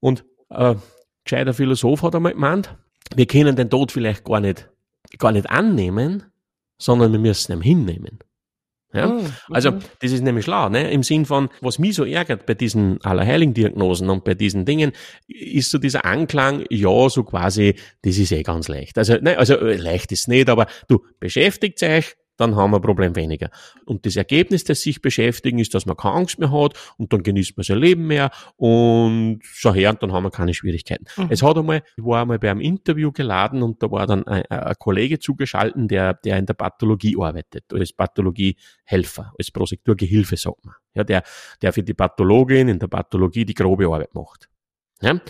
Und äh, gescheiter Philosoph hat einmal gemeint, wir können den Tod vielleicht gar nicht, gar nicht annehmen, sondern wir müssen ihn hinnehmen. Ja? Oh, also, das ist nämlich schlau, ne? Im Sinn von, was mich so ärgert bei diesen Allerheiligen-Diagnosen und bei diesen Dingen, ist so dieser Anklang, ja, so quasi, das ist eh ganz leicht. Also, ne, also leicht ist nicht, aber du beschäftigt euch, dann haben wir ein Problem weniger. Und das Ergebnis des sich beschäftigen ist, dass man keine Angst mehr hat und dann genießt man sein Leben mehr und so her und dann haben wir keine Schwierigkeiten. Mhm. Es hat einmal, ich war einmal bei einem Interview geladen und da war dann ein, ein Kollege zugeschalten, der, der in der Pathologie arbeitet, als Pathologiehelfer, als Prosekturgehilfe, sagt man. Ja, der, der für die Pathologin in der Pathologie die grobe Arbeit macht. Ja?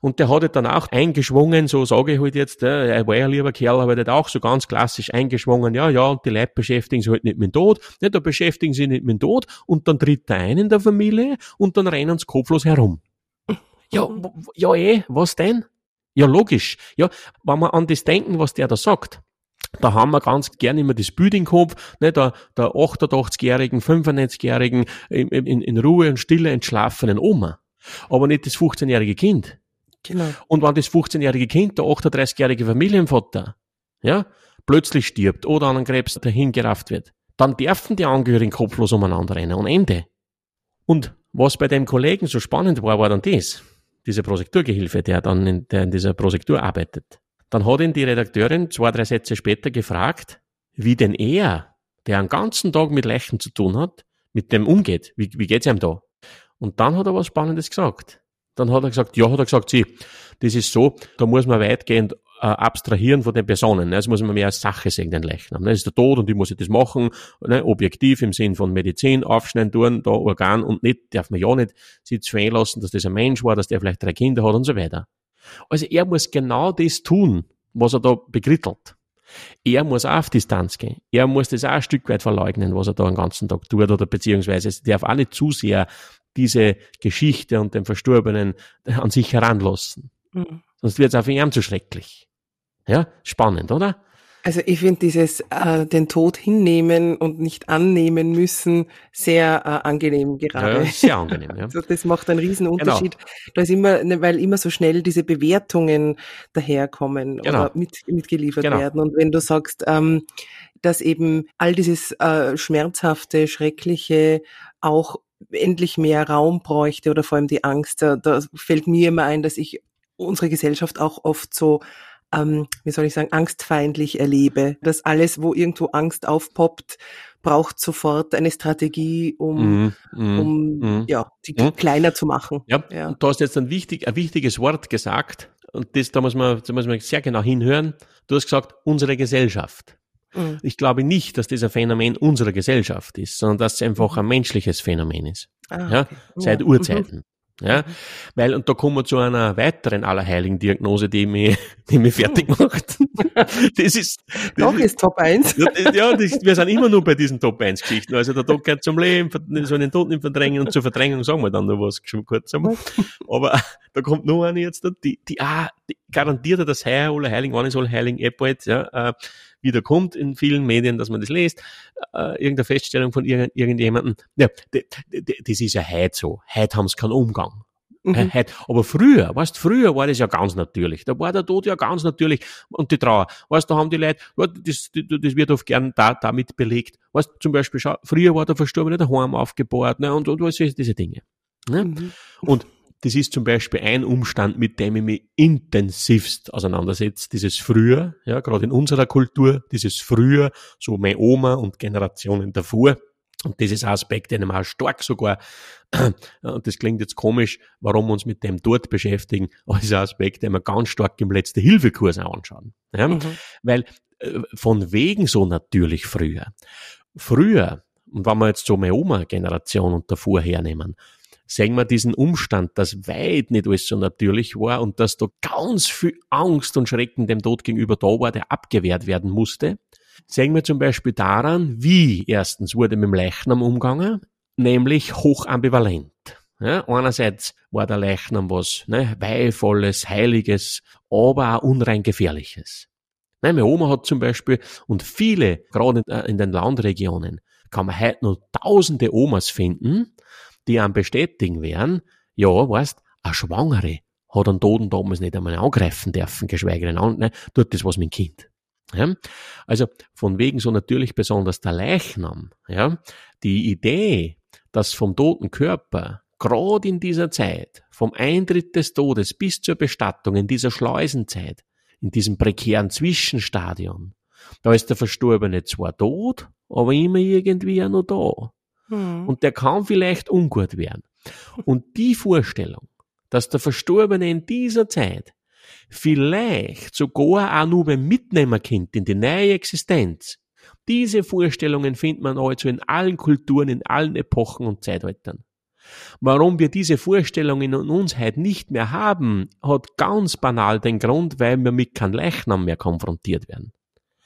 Und der hat halt dann auch eingeschwungen, so sage ich halt jetzt, äh, er war ja lieber Kerl, aber hat auch so ganz klassisch eingeschwungen, ja, ja, und die Leute beschäftigen sich halt nicht mit dem Tod, ja, da beschäftigen sie nicht mit dem Tod und dann tritt der ein in der Familie und dann rennen sie kopflos herum. [laughs] Ja, ja eh, was denn? Ja, logisch. Ja, wenn wir an das denken, was der da sagt, da haben wir ganz gern immer das Bild im Kopf, ne, der, der 88-jährigen, 95-jährigen, in, in, in Ruhe und Stille entschlafenen Oma. Aber nicht das 15-jährige Kind. Genau. Und wenn das 15-jährige Kind, der 38-jährige Familienvater, ja, plötzlich stirbt oder an einem Krebs dahingerafft wird, dann dürfen die Angehörigen kopflos umeinander rennen und Ende. Und was bei dem Kollegen so spannend war, war dann das, diese Prosekturgehilfe, der dann in, der in dieser Prosektur arbeitet. Dann hat ihn die Redakteurin zwei, drei Sätze später gefragt, wie denn er, der einen ganzen Tag mit Leichen zu tun hat, mit dem umgeht. Wie, wie geht's ihm da? Und dann hat er was Spannendes gesagt. Dann hat er gesagt, ja, hat er gesagt, sie, das ist so, da muss man weitgehend äh, abstrahieren von den Personen. Ne? Das muss man mehr als Sache sehen, den Leichnam. Ne? Das ist der Tod und ich muss das machen, ne? objektiv im Sinn von Medizin, aufschneiden, tun, da Organ und nicht, darf man ja nicht sich zwingen lassen, dass das ein Mensch war, dass der vielleicht drei Kinder hat und so weiter. Also er muss genau das tun, was er da bekrittelt. Er muss auch auf Distanz gehen. Er muss das auch ein Stück weit verleugnen, was er da den ganzen Tag tut, oder beziehungsweise es darf auch nicht zu sehr diese Geschichte und den Verstorbenen an sich heranlassen. Mhm. Sonst wird es auf ihn zu schrecklich. Ja, spannend, oder? Also ich finde dieses äh, den Tod hinnehmen und nicht annehmen müssen sehr äh, angenehm gerade. Ja, sehr angenehm, ja. [laughs] Also das macht einen riesen genau. Unterschied. Genau. Da ist immer, ne, weil immer so schnell diese Bewertungen daherkommen genau. oder mit, mitgeliefert genau. werden. Und wenn du sagst, ähm, dass eben all dieses äh, schmerzhafte, schreckliche auch endlich mehr Raum bräuchte oder vor allem die Angst, da, da fällt mir immer ein, dass ich unsere Gesellschaft auch oft so ähm, wie soll ich sagen, angstfeindlich erlebe. Dass alles, wo irgendwo Angst aufpoppt, braucht sofort eine Strategie, um, mm, um mm, ja, die mm. kleiner zu machen. Ja, ja. Und du hast jetzt ein, wichtig, ein wichtiges Wort gesagt, und das, da muss man, da muss man sehr genau hinhören. Du hast gesagt, unsere Gesellschaft. Mm. Ich glaube nicht, dass das ein Phänomen unserer Gesellschaft ist, sondern dass es einfach ein menschliches Phänomen ist. Ah, ja, okay. Seit Urzeiten. Ja, mhm. weil, und da kommen wir zu einer weiteren allerheiligen Diagnose, die mich, [laughs] die mich fertig hm. macht. [laughs] das ist, das Doch ist, Top 1. Ja, das, wir sind immer nur bei diesen Top 1 Geschichten. Also der Tod gehört zum Leben, so einen Toten verdrängen und zur Verdrängung sagen wir dann noch was schon kurz einmal. [laughs] Aber da kommt nur eine jetzt, die, die, ah, die garantiert das Heier aller Heiligen, wann ist aller Heiligen, eh bald, ja, äh, wieder kommt in vielen Medien, dass man das liest, äh, irgendeine Feststellung von irgend, irgendjemandem. Ja, das ist ja heute so. Heute haben sie keinen Umgang. Mhm. Heute. Aber früher, weißt früher war das ja ganz natürlich. Da war der Tod ja ganz natürlich und die Trauer. Weißt da haben die Leute, das, das wird oft gern da, damit belegt. Weißt zum Beispiel, schau, früher war der Verstorbene daheim aufgebaut, ne, und, und was diese Dinge. Ne? Mhm. Und das ist zum Beispiel ein Umstand, mit dem ich mich intensivst auseinandersetze. Dieses Früher, ja, gerade in unserer Kultur, dieses Früher, so meine Oma und Generationen davor. Und das ist ein Aspekt, den wir auch stark sogar, [clears throat] und das klingt jetzt komisch, warum wir uns mit dem dort beschäftigen, aber das ist ein Aspekt, den wir ganz stark im letzten Hilfekurs anschauen. Ja? Mhm. Weil äh, von wegen so natürlich früher. Früher, und wenn wir jetzt so meine Oma-Generation und davor hernehmen, sehen wir diesen Umstand, dass weit nicht alles so natürlich war und dass da ganz viel Angst und Schrecken dem Tod gegenüber da war, der abgewehrt werden musste. Sehen wir zum Beispiel daran, wie erstens wurde mit dem Leichnam umgegangen, nämlich hochambivalent. Ja, einerseits war der Leichnam was ne, Weihevolles, Heiliges, aber auch unrein Gefährliches. Ne, meine Oma hat zum Beispiel, und viele, gerade äh, in den Landregionen, kann man heute noch tausende Omas finden, die einem bestätigen werden, ja, weißt, eine Schwangere hat einen Toten damals nicht einmal angreifen dürfen, geschweige denn an, ne, tut das was mit dem Kind. Ja? Also von wegen so natürlich besonders der Leichnam, ja, die Idee, dass vom toten Körper gerade in dieser Zeit, vom Eintritt des Todes bis zur Bestattung, in dieser Schleusenzeit, in diesem prekären Zwischenstadion, da ist der Verstorbene zwar tot, aber immer irgendwie auch noch da. Mhm. Und der kann vielleicht ungut werden. Und die Vorstellung, dass der Verstorbene in dieser Zeit vielleicht sogar auch nur beim Mitnehmerkind in die neue Existenz, diese Vorstellungen findet man also in allen Kulturen, in allen Epochen und Zeitaltern. Warum wir diese Vorstellungen in uns heute nicht mehr haben, hat ganz banal den Grund, weil wir mit keinem Leichnam mehr konfrontiert werden.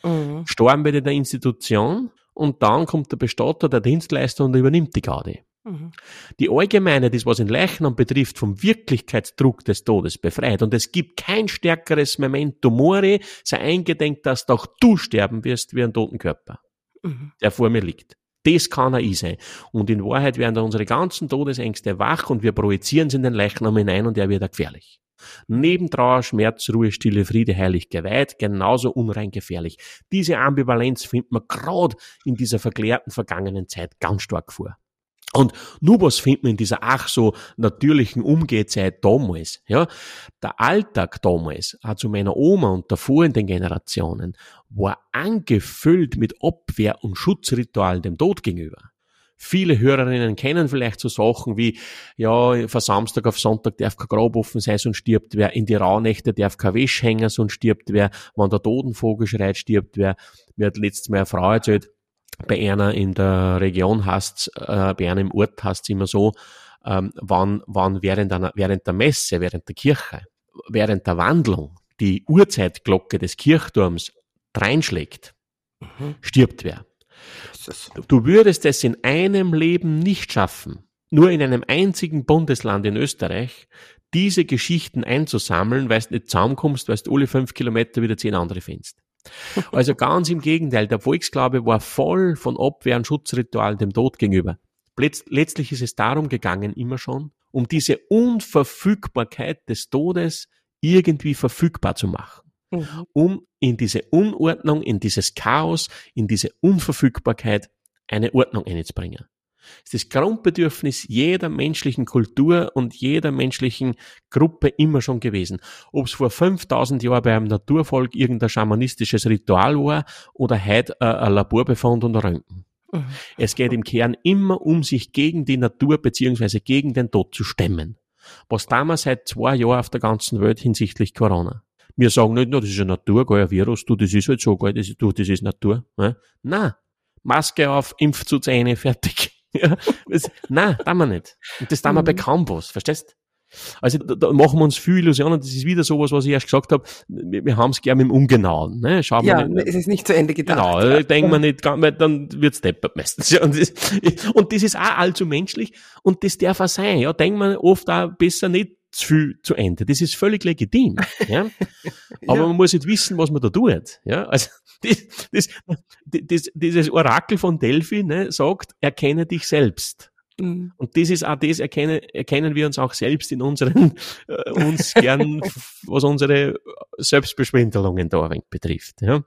Mhm. Storben wir in der Institution und dann kommt der Bestatter, der Dienstleister und übernimmt die Garde. Mhm. Die Allgemeine, das was in Leichnam betrifft, vom Wirklichkeitsdruck des Todes befreit. Und es gibt kein stärkeres Memento Mori, sei eingedenk, dass auch du sterben wirst wie ein toten Körper, mhm. der vor mir liegt. Das kann er ich sein. Und in Wahrheit werden da unsere ganzen Todesängste wach und wir projizieren sie in den Leichnam hinein und er wird gefährlich. Neben Trauer, Schmerz, Ruhe, Stille, Friede, heilig geweiht, genauso unrein gefährlich. Diese Ambivalenz findet man gerade in dieser verklärten vergangenen Zeit ganz stark vor. Und nur was findet man in dieser ach so natürlichen Umgehzeit damals, ja? Der Alltag damals, auch zu meiner Oma und davor in den Generationen, war angefüllt mit Abwehr- und Schutzritualen dem Tod gegenüber. Viele Hörerinnen kennen vielleicht so Sachen wie, ja, von Samstag auf Sonntag darf kein Grab offen sein, sonst stirbt wer. In die Rauhnächte darf kein Wäsch hängen, sonst stirbt wer. Wenn der Totenvogel schreit, stirbt wer. Mir hat letztes Mal eine Frau erzählt, bei einer in der Region hast, äh, bei einer im Ort hast immer so, ähm, wann, wann während, einer, während der Messe, während der Kirche, während der Wandlung die Uhrzeitglocke des Kirchturms dreinschlägt, mhm. stirbt wer. Du würdest es in einem Leben nicht schaffen, nur in einem einzigen Bundesland in Österreich, diese Geschichten einzusammeln, weil du nicht zusammenkommst, weil du alle fünf Kilometer wieder zehn andere findest. [laughs] Also ganz im Gegenteil, der Volksglaube war voll von Abwehr- und Schutzritualen dem Tod gegenüber. Letztlich ist es darum gegangen, immer schon, um diese Unverfügbarkeit des Todes irgendwie verfügbar zu machen. Mhm. Um in diese Unordnung, in dieses Chaos, in diese Unverfügbarkeit eine Ordnung einzubringen. Das ist das Grundbedürfnis jeder menschlichen Kultur und jeder menschlichen Gruppe immer schon gewesen. Ob es vor 5000 Jahren bei einem Naturvolk irgendein schamanistisches Ritual war oder heute ein Laborbefund und Röntgen. Mhm. Es geht im Kern immer um sich gegen die Natur beziehungsweise gegen den Tod zu stemmen. Was damals seit zwei Jahren auf der ganzen Welt hinsichtlich Corona. Wir sagen nicht nur, das ist eine Natur, gar ein Virus, du, das ist halt so, das, du, das ist Natur. Ne? Na, Maske auf, Impf zu Zähne, [laughs] fertig. Ja, das, nein, da wir nicht. Und das tun wir mhm. bei kaum was, verstehst? Also da, da machen wir uns viel Illusionen. Das ist wieder sowas, was ich erst gesagt habe. Wir, wir haben es gerne im Ungenauen. Ne? Schauen ja, nicht, es ist nicht zu Ende gedacht. Genau, ja. denken wir nicht, weil dann wird's deppert meistens. [laughs] Ja, und, das, und das ist auch allzu menschlich und das darf auch sein. Ja, denken wir oft auch besser nicht zu viel zu Ende. Das ist völlig legitim. [laughs] Ja? Aber ja. man muss nicht wissen, was man da tut. Ja? Also [laughs] das, das, das, dieses Orakel von Delphi ne, sagt, erkenne dich selbst. Mhm. Und das ist auch das, erkennen, erkennen wir uns auch selbst in unseren, äh, uns gern, [laughs] was unsere Selbstbeschwindelungen da betrifft. Ja.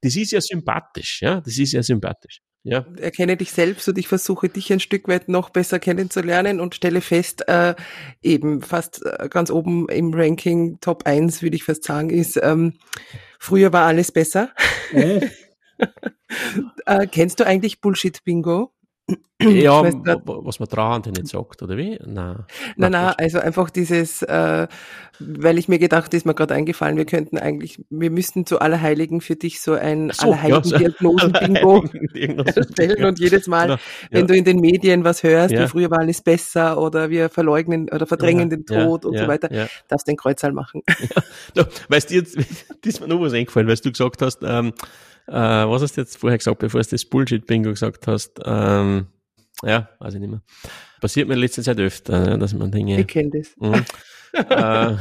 Das ist ja sympathisch, ja, das ist ja sympathisch. Ja. Erkenne dich selbst und ich versuche dich ein Stück weit noch besser kennenzulernen und stelle fest, äh, eben fast äh, ganz oben im Ranking Top 1, würde ich fast sagen, ist, ähm, früher war alles besser. Äh. [laughs] äh, kennst du eigentlich Bullshit Bingo? Ja, was man trauernd nicht sagt, oder wie? Nein, nein, nein also einfach dieses, äh, weil ich mir gedacht, ist mir gerade eingefallen, wir könnten eigentlich, wir müssten zu Allerheiligen für dich so ein so, Allerheiligen-Diagnosen-Bingo ja, erstellen und jedes Mal, ja, wenn du in den Medien was hörst, ja. wie früher war alles besser oder wir verleugnen oder verdrängen den Tod und so weiter, darfst du den Kreuzzahl machen. Ja. weißt du, jetzt, das ist mir noch was eingefallen, weil du gesagt hast, ähm, äh, was hast du jetzt vorher gesagt, bevor du das Bullshit-Bingo gesagt hast? Ähm, ja, weiß ich nicht mehr. Passiert mir in letzter Zeit öfter, dass man Dinge. Ich kenne das. Mh, äh,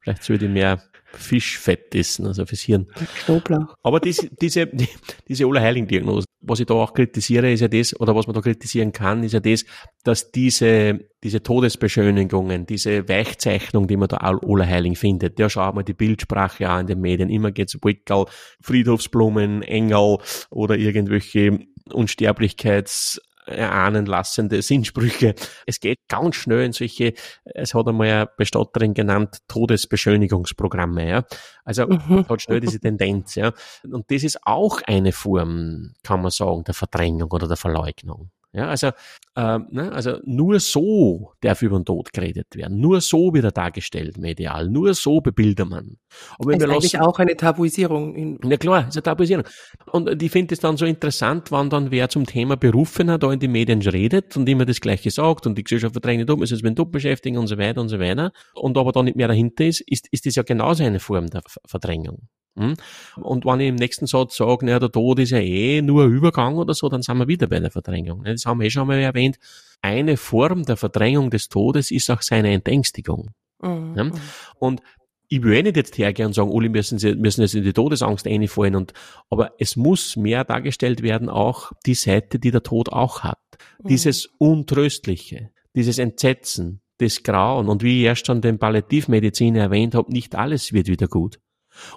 vielleicht sollte ich mehr Fischfett essen, also fürs Hirn. Knoblauch. Aber diese, diese, die, diese Allerheiligen-Diagnose, was ich da auch kritisiere, ist ja das, oder was man da kritisieren kann, ist ja das, dass diese, diese Todesbeschönigungen, diese Weichzeichnung, die man da Allerheiligen findet, ja, schau mal die Bildsprache an in den Medien, immer geht's Wickel, Friedhofsblumen, Engel oder irgendwelche Unsterblichkeits erahnen lassende Sinnsprüche. Es geht ganz schnell in solche, es hat einmal eine Bestatterin genannt, Todesbeschönigungsprogramme, ja. Also, mhm. hat schnell diese Tendenz, ja. Und das ist auch eine Form, kann man sagen, der Verdrängung oder der Verleugnung. Ja, also, ähm, ne, also nur so darf über den Tod geredet werden. Nur so wird er dargestellt medial. Nur so bebildert man. Aber ist eigentlich auch eine Tabuisierung. In ja klar, ist eine Tabuisierung. Und ich finde es dann so interessant, wann dann wer zum Thema Berufener da in die Medien redet und immer das Gleiche sagt und die Gesellschaft verdrängt um, ist es mit Tod beschäftigen und so weiter und so weiter. Und aber da nicht mehr dahinter ist, ist, ist das ja genauso eine Form der Verdrängung. Hm? Und wenn ich im nächsten Satz sage, naja, der Tod ist ja eh nur ein Übergang oder so, dann sind wir wieder bei der Verdrängung. Das haben wir eh schon mal erwähnt. Eine Form der Verdrängung des Todes ist auch seine Entängstigung. Mhm. Ja? Und ich will eh nicht jetzt hergehen und sagen, alle müssen, müssen jetzt in die Todesangst einfallen und, aber es muss mehr dargestellt werden auch die Seite, die der Tod auch hat. Mhm. Dieses Untröstliche, dieses Entsetzen, das Grauen und wie ich erst schon den Palliativmedizin erwähnt habe, nicht alles wird wieder gut.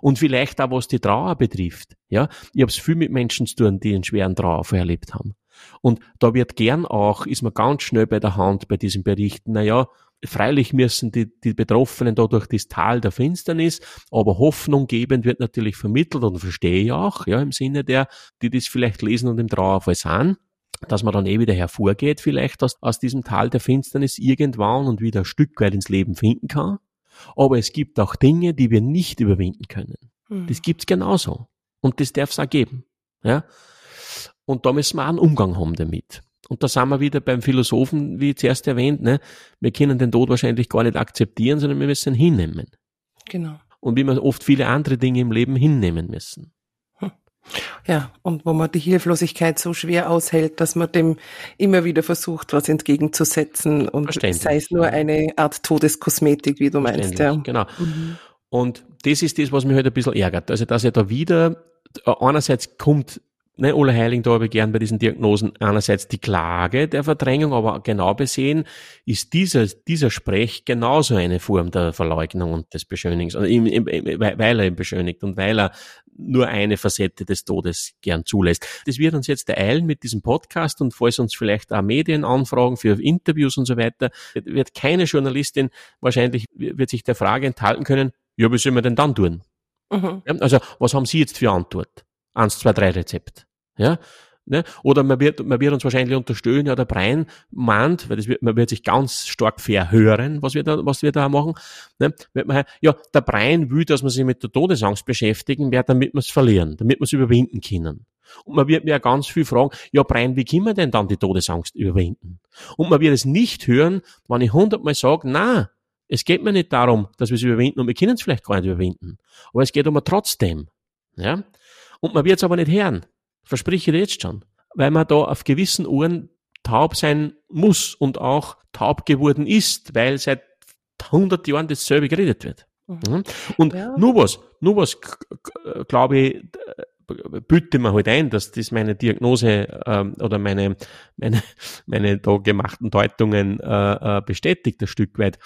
Und vielleicht auch was die Trauer betrifft. Ja, ich habe es viel mit Menschen zu tun, die einen schweren Trauer erlebt haben. Und da wird gern auch, ist man ganz schnell bei der Hand bei diesen Berichten, naja, freilich müssen die, die Betroffenen da durch das Tal der Finsternis, aber hoffnunggebend wird natürlich vermittelt und verstehe ich auch, ja, im Sinne der, die das vielleicht lesen und im Trauerfall sind dass man dann eh wieder hervorgeht, vielleicht aus, aus diesem Tal der Finsternis irgendwann und wieder ein Stück weit ins Leben finden kann. Aber es gibt auch Dinge, die wir nicht überwinden können. Mhm. Das gibt's genauso. Und das darf es auch geben. Ja? Und da müssen wir auch einen Umgang haben damit. Und da sind wir wieder beim Philosophen, wie zuerst erwähnt, ne? wir können den Tod wahrscheinlich gar nicht akzeptieren, sondern wir müssen ihn hinnehmen. Genau. Und wie wir oft viele andere Dinge im Leben hinnehmen müssen. Ja, und wo man die Hilflosigkeit so schwer aushält, dass man dem immer wieder versucht, was entgegenzusetzen und sei es nur eine Art Todeskosmetik, wie du meinst. Ja. Genau. Mhm. Und das ist das, was mich halt ein bisschen ärgert. Also, dass er da wieder, einerseits kommt ne, Ole Heiling, da habe ich gern bei diesen Diagnosen einerseits die Klage der Verdrängung, aber genau besehen ist dieser, dieser Sprech genauso eine Form der Verleugnung und des Beschönigens, also weil er ihn beschönigt und weil er nur eine Facette des Todes gern zulässt. Das wird uns jetzt ereilen mit diesem Podcast und falls uns vielleicht auch Medien anfragen für Interviews und so weiter, wird keine Journalistin wahrscheinlich, wird sich der Frage enthalten können, ja, was sollen wir denn dann tun? Mhm. Also, was haben Sie jetzt für Antwort? Eins, zwei, drei Rezept. Ja? Ne? Oder man wird, man wird uns wahrscheinlich unterstellen, ja, der Brian mahnt, weil das wird, man wird sich ganz stark verhören, was wir da, was wir da machen. Ne? Ja, der Brian will, dass man sich mit der Todesangst beschäftigen wird, damit wir es verlieren, damit wir es überwinden können. Und man wird mir ja ganz viel fragen, ja, Brian, wie können wir denn dann die Todesangst überwinden? Und man wird es nicht hören, wenn ich hundertmal sage, na, es geht mir nicht darum, dass wir es überwinden und wir können es vielleicht gar nicht überwinden. Aber es geht um trotzdem. Ja? Und man wird es aber nicht hören. Verspreche dir jetzt schon. Weil man da auf gewissen Uhren taub sein muss und auch taub geworden ist, weil seit 100 Jahren dasselbe geredet wird. Mhm. mhm. Und ja. nur was, nur was, glaube ich, bütte mir halt ein, dass das meine Diagnose ähm, oder meine, meine, [laughs] meine da gemachten Deutungen äh, äh bestätigt, ein Stück weit,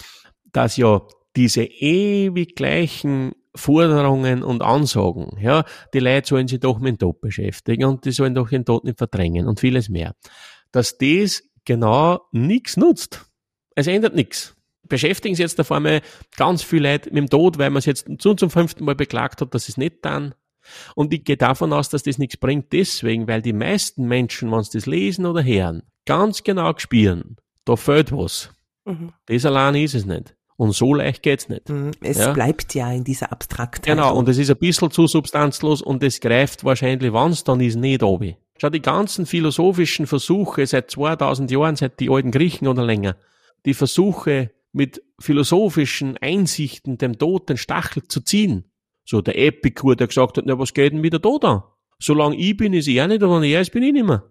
dass ja diese ewig gleichen Forderungen und Ansagen, ja, die Leute sollen sich doch mit dem Tod beschäftigen und die sollen doch den Tod nicht verdrängen und vieles mehr. Dass das genau nichts nutzt. Es ändert nichts. Beschäftigen sich jetzt auf einmal ganz viele Leute mit dem Tod, weil man es jetzt zu zum fünften Mal beklagt hat, dass sie es nicht dann. Und ich gehe davon aus, dass das nichts bringt, deswegen, weil die meisten Menschen, wenn sie das lesen oder hören, ganz genau spüren, da fehlt was. Mhm. Das allein ist es nicht. Und so leicht geht's nicht. Mhm. Es ja? bleibt ja in dieser Abstraktheit. Genau, und es ist ein bisschen zu substanzlos und es greift wahrscheinlich, wann's dann ist, nicht obi. Schau, die ganzen philosophischen Versuche seit 2000 Jahren, seit die alten Griechen oder länger, die Versuche mit philosophischen Einsichten dem Tod den Stachel zu ziehen. So der Epikur, der gesagt hat, na, was geht denn mit der Tod an? Solange ich bin, ist er nicht, aber wenn er ist, bin ich nicht mehr.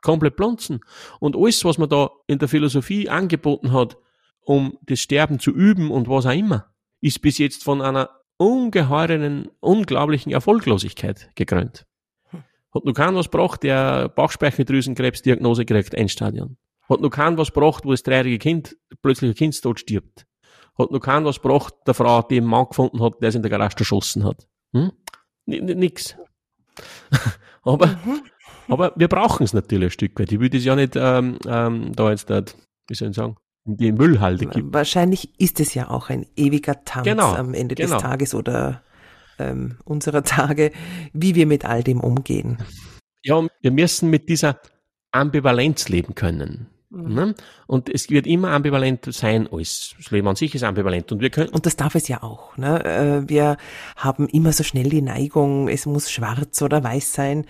komplett Pflanzen. Und alles, was man da in der Philosophie angeboten hat, um das Sterben zu üben und was auch immer, ist bis jetzt von einer ungeheuren, unglaublichen Erfolglosigkeit gekrönt. Hat nur keinen was gebracht, der Bauchspeicheldrüsenkrebsdiagnose kriegt, Endstadion. Hat nur keinen was gebracht, wo das dreijährige Kind plötzlich ein Kindstod stirbt. Hat nur keinen was gebracht, der Frau, die einen Mann gefunden hat, der es in der Garage erschossen hat. Hm? Nix. [laughs] aber, aber wir brauchen es natürlich ein Stück weit. Ich würde es ja nicht ähm, ähm, da jetzt, wie soll ich sagen, die Müllhalde gibt. Wahrscheinlich ist es ja auch ein ewiger Tanz genau, am Ende genau. des Tages oder ähm, unserer Tage, wie wir mit all dem umgehen. Ja, wir müssen mit dieser Ambivalenz leben können. Mhm. Ne? Und es wird immer ambivalent sein, alles. Das Leben an sich ist ambivalent. Und wir können. Und das darf es ja auch. Ne? Äh, wir haben immer so schnell die Neigung, es muss schwarz oder weiß sein.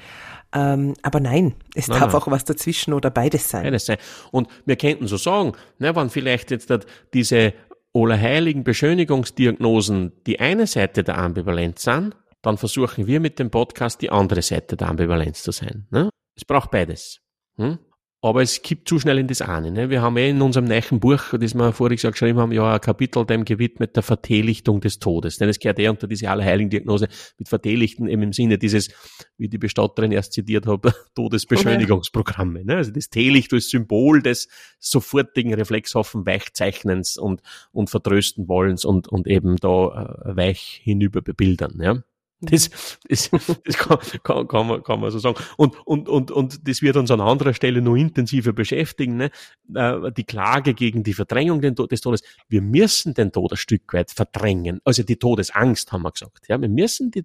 Ähm, aber nein, es nein, darf nein. auch was dazwischen oder beides sein. Beides sein. Und wir könnten so sagen, ne, wenn vielleicht jetzt diese allerheiligen Beschönigungsdiagnosen die eine Seite der Ambivalenz sind, dann versuchen wir mit dem Podcast die andere Seite der Ambivalenz zu sein. Ne? Es braucht beides. Hm? Aber es kippt zu schnell in das eine. Ne? Wir haben eh in unserem neuen Buch, das wir voriges Jahr geschrieben haben, ja ein Kapitel dem gewidmet der Vertelichtung des Todes. Denn es gehört eh unter diese Allerheiligen-Diagnose mit Vertelichten eben im Sinne dieses, wie die Bestatterin erst zitiert habe, [laughs] Todesbeschönigungsprogramme. Ne? Also das Teelicht als Symbol des sofortigen reflexhaften Weichzeichnens und, und Vertrösten wollens und, und eben da äh, weich hinüber bebildern. Ja? Das, das, das kann, kann, kann, man, kann man so sagen. Und, und, und, und das wird uns an anderer Stelle noch intensiver beschäftigen. Ne? Äh, die Klage gegen die Verdrängung des Todes. Wir müssen den Tod ein Stück weit verdrängen. Also die Todesangst, haben wir gesagt. Ja, wir müssen die,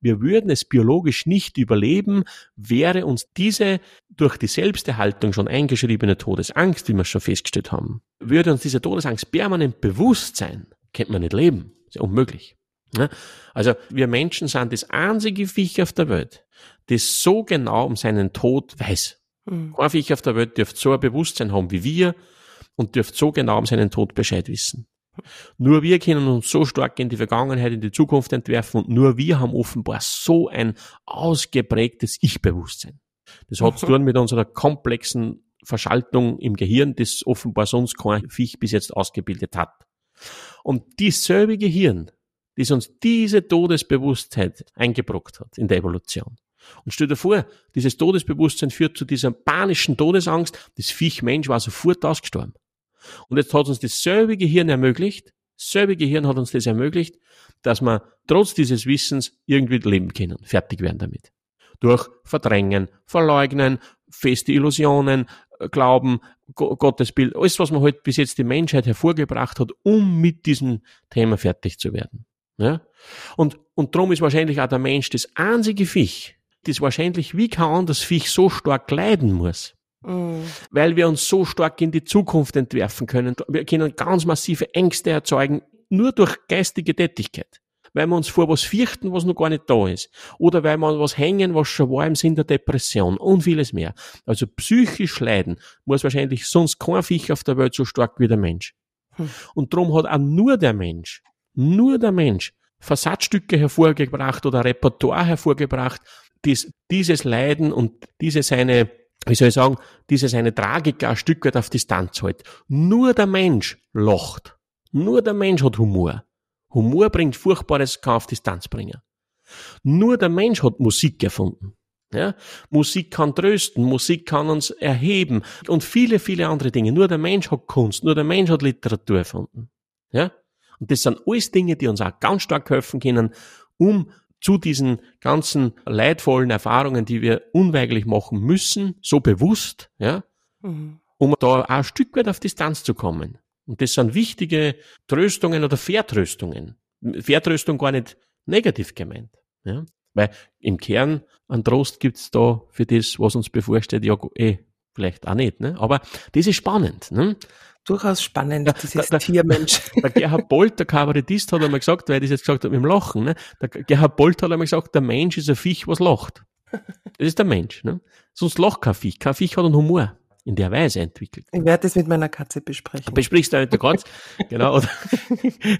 wir würden es biologisch nicht überleben, wäre uns diese durch die Selbsterhaltung schon eingeschriebene Todesangst, wie wir schon festgestellt haben, würde uns diese Todesangst permanent bewusst sein, könnte man nicht leben. ist ja unmöglich. Ne? Also wir Menschen sind das einzige Viech auf der Welt, das so genau um seinen Tod weiß. Mhm. Kein Viech auf der Welt dürfte so ein Bewusstsein haben wie wir und dürfte so genau um seinen Tod Bescheid wissen. Nur wir können uns so stark in die Vergangenheit, in die Zukunft entwerfen und nur wir haben offenbar so ein ausgeprägtes Ich-Bewusstsein. Das hat zu tun mit unserer komplexen Verschaltung im Gehirn, das offenbar sonst kein Viech bis jetzt ausgebildet hat. Und dieselbe Gehirn, das uns diese Todesbewusstheit eingebrockt hat in der Evolution. Und stell dir vor, dieses Todesbewusstsein führt zu dieser panischen Todesangst. Das Viech Mensch war sofort ausgestorben. Und jetzt hat uns dasselbe Gehirn ermöglicht, dasselbe Gehirn hat uns das ermöglicht, dass wir trotz dieses Wissens irgendwie leben können, fertig werden damit. Durch Verdrängen, Verleugnen, feste Illusionen, äh, Glauben, Gottesbild, alles, was man halt bis jetzt die Menschheit hervorgebracht hat, um mit diesem Thema fertig zu werden. Ja? Und, und darum ist wahrscheinlich auch der Mensch das einzige Viech, das wahrscheinlich wie kein anderes Viech so stark leiden muss. Mhm. Weil wir uns so stark in die Zukunft entwerfen können. Wir können ganz massive Ängste erzeugen, nur durch geistige Tätigkeit. Weil wir uns vor was fürchten, was noch gar nicht da ist. Oder weil wir an was hängen, was schon war im Sinn der Depression und vieles mehr. Also psychisch leiden muss wahrscheinlich sonst kein Viech auf der Welt so stark wie der Mensch. Hm. Und darum hat auch nur der Mensch, nur der Mensch Versatzstücke hervorgebracht oder Repertoire hervorgebracht, dies, dieses Leiden und diese seine, wie soll ich sagen, diese seine Tragik ein Stück weit auf Distanz hält. Nur der Mensch lacht. Nur der Mensch hat Humor. Humor bringt Furchtbares, kann auf Distanz bringen. Nur der Mensch hat Musik erfunden. Ja? Musik kann trösten, Musik kann uns erheben und viele, viele andere Dinge. Nur der Mensch hat Kunst, nur der Mensch hat Literatur erfunden. Ja? Und das sind alles Dinge, die uns auch ganz stark helfen können, um zu diesen ganzen leidvollen Erfahrungen, die wir unweigerlich machen müssen, so bewusst, ja, mhm. um da auch ein Stück weit auf Distanz zu kommen. Und das sind wichtige Tröstungen oder Vertröstungen. Vertröstung gar nicht negativ gemeint. Ja? Weil im Kern an Trost gibt's da für das, was uns bevorsteht, ja eh, vielleicht auch nicht. Ne? Aber das ist spannend. Ne? Durchaus spannend, dieses der, Tiermensch. [laughs] Der Gerhard Bolt, der Kabarettist, hat einmal gesagt, weil ich das jetzt gesagt habe mit dem Lachen, ne? der Gerhard Bolt hat einmal gesagt, der Mensch ist ein Viech, was lacht. Das ist der Mensch. Ne? Sonst lacht kein Viech. Kein Viech hat einen Humor in der Weise entwickelt. Ich werde das mit meiner Katze besprechen. Besprichst du mit der Katze? [laughs] genau. Oder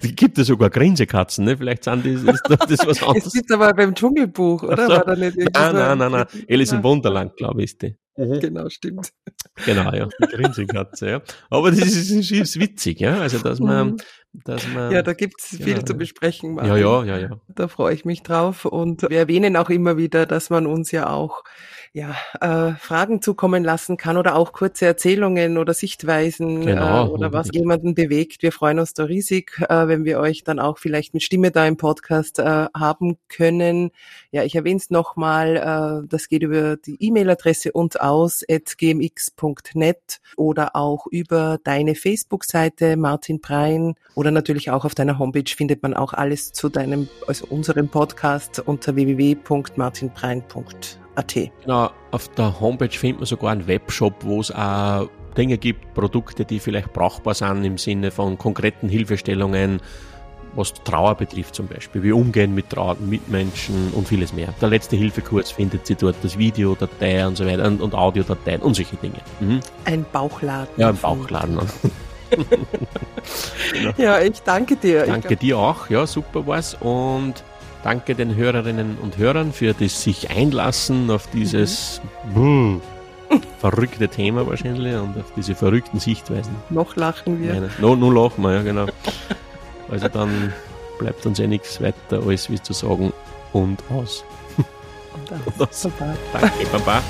gibt es sogar Grinsekatzen, ne? Vielleicht sind das, ist das was [laughs] anderes. Es gibt aber beim Dschungelbuch, oder? So. War da nicht nein, nein, nein, nein. Alice im Wunderland, glaube ich, ist die. Mhm. Genau, stimmt. Genau, ja. Die Grinsekatze, ja. Aber das ist, ist, ist witzig, ja. Also, dass man, mhm. Dass man. Ja, da gibt's viel genau, zu besprechen. Martin. Ja, ja, ja, ja. Da freue ich mich drauf. Und wir erwähnen auch immer wieder, dass man uns ja auch ja, äh, Fragen zukommen lassen kann oder auch kurze Erzählungen oder Sichtweisen genau. äh, oder was jemanden bewegt. Wir freuen uns da riesig, äh, wenn wir euch dann auch vielleicht mit Stimme da im Podcast äh, haben können. Ja, ich erwähne es nochmal, äh, das geht über die E-Mail-Adresse und aus at gmx.net oder auch über deine Facebook-Seite Martin Prein oder natürlich auch auf deiner Homepage findet man auch alles zu deinem, also unserem Podcast unter www.martinprein.at AT. Genau, auf der Homepage findet man sogar einen Webshop, wo es auch Dinge gibt, Produkte, die vielleicht brauchbar sind im Sinne von konkreten Hilfestellungen, was Trauer betrifft zum Beispiel, wie umgehen mit trauernden Mitmenschen und vieles mehr. Der letzte Hilfekurs findet sie dort, das Video, Datei und so weiter und, und Audiodateien und solche Dinge. Mhm. Ein Bauchladen. Ja, ein Bauchladen. Genau. [laughs] Ja, ich danke dir. Danke dir auch, ja, super war's und Danke den Hörerinnen und Hörern für das sich einlassen auf dieses mhm. verrückte Thema wahrscheinlich und auf diese verrückten Sichtweisen. Noch lachen wir. Nein, no, no lachen wir, ja genau. Also dann bleibt uns ja nichts weiter, als wie zu sagen und aus. Und aus. [laughs] Und aus. Baba. Danke, Baba.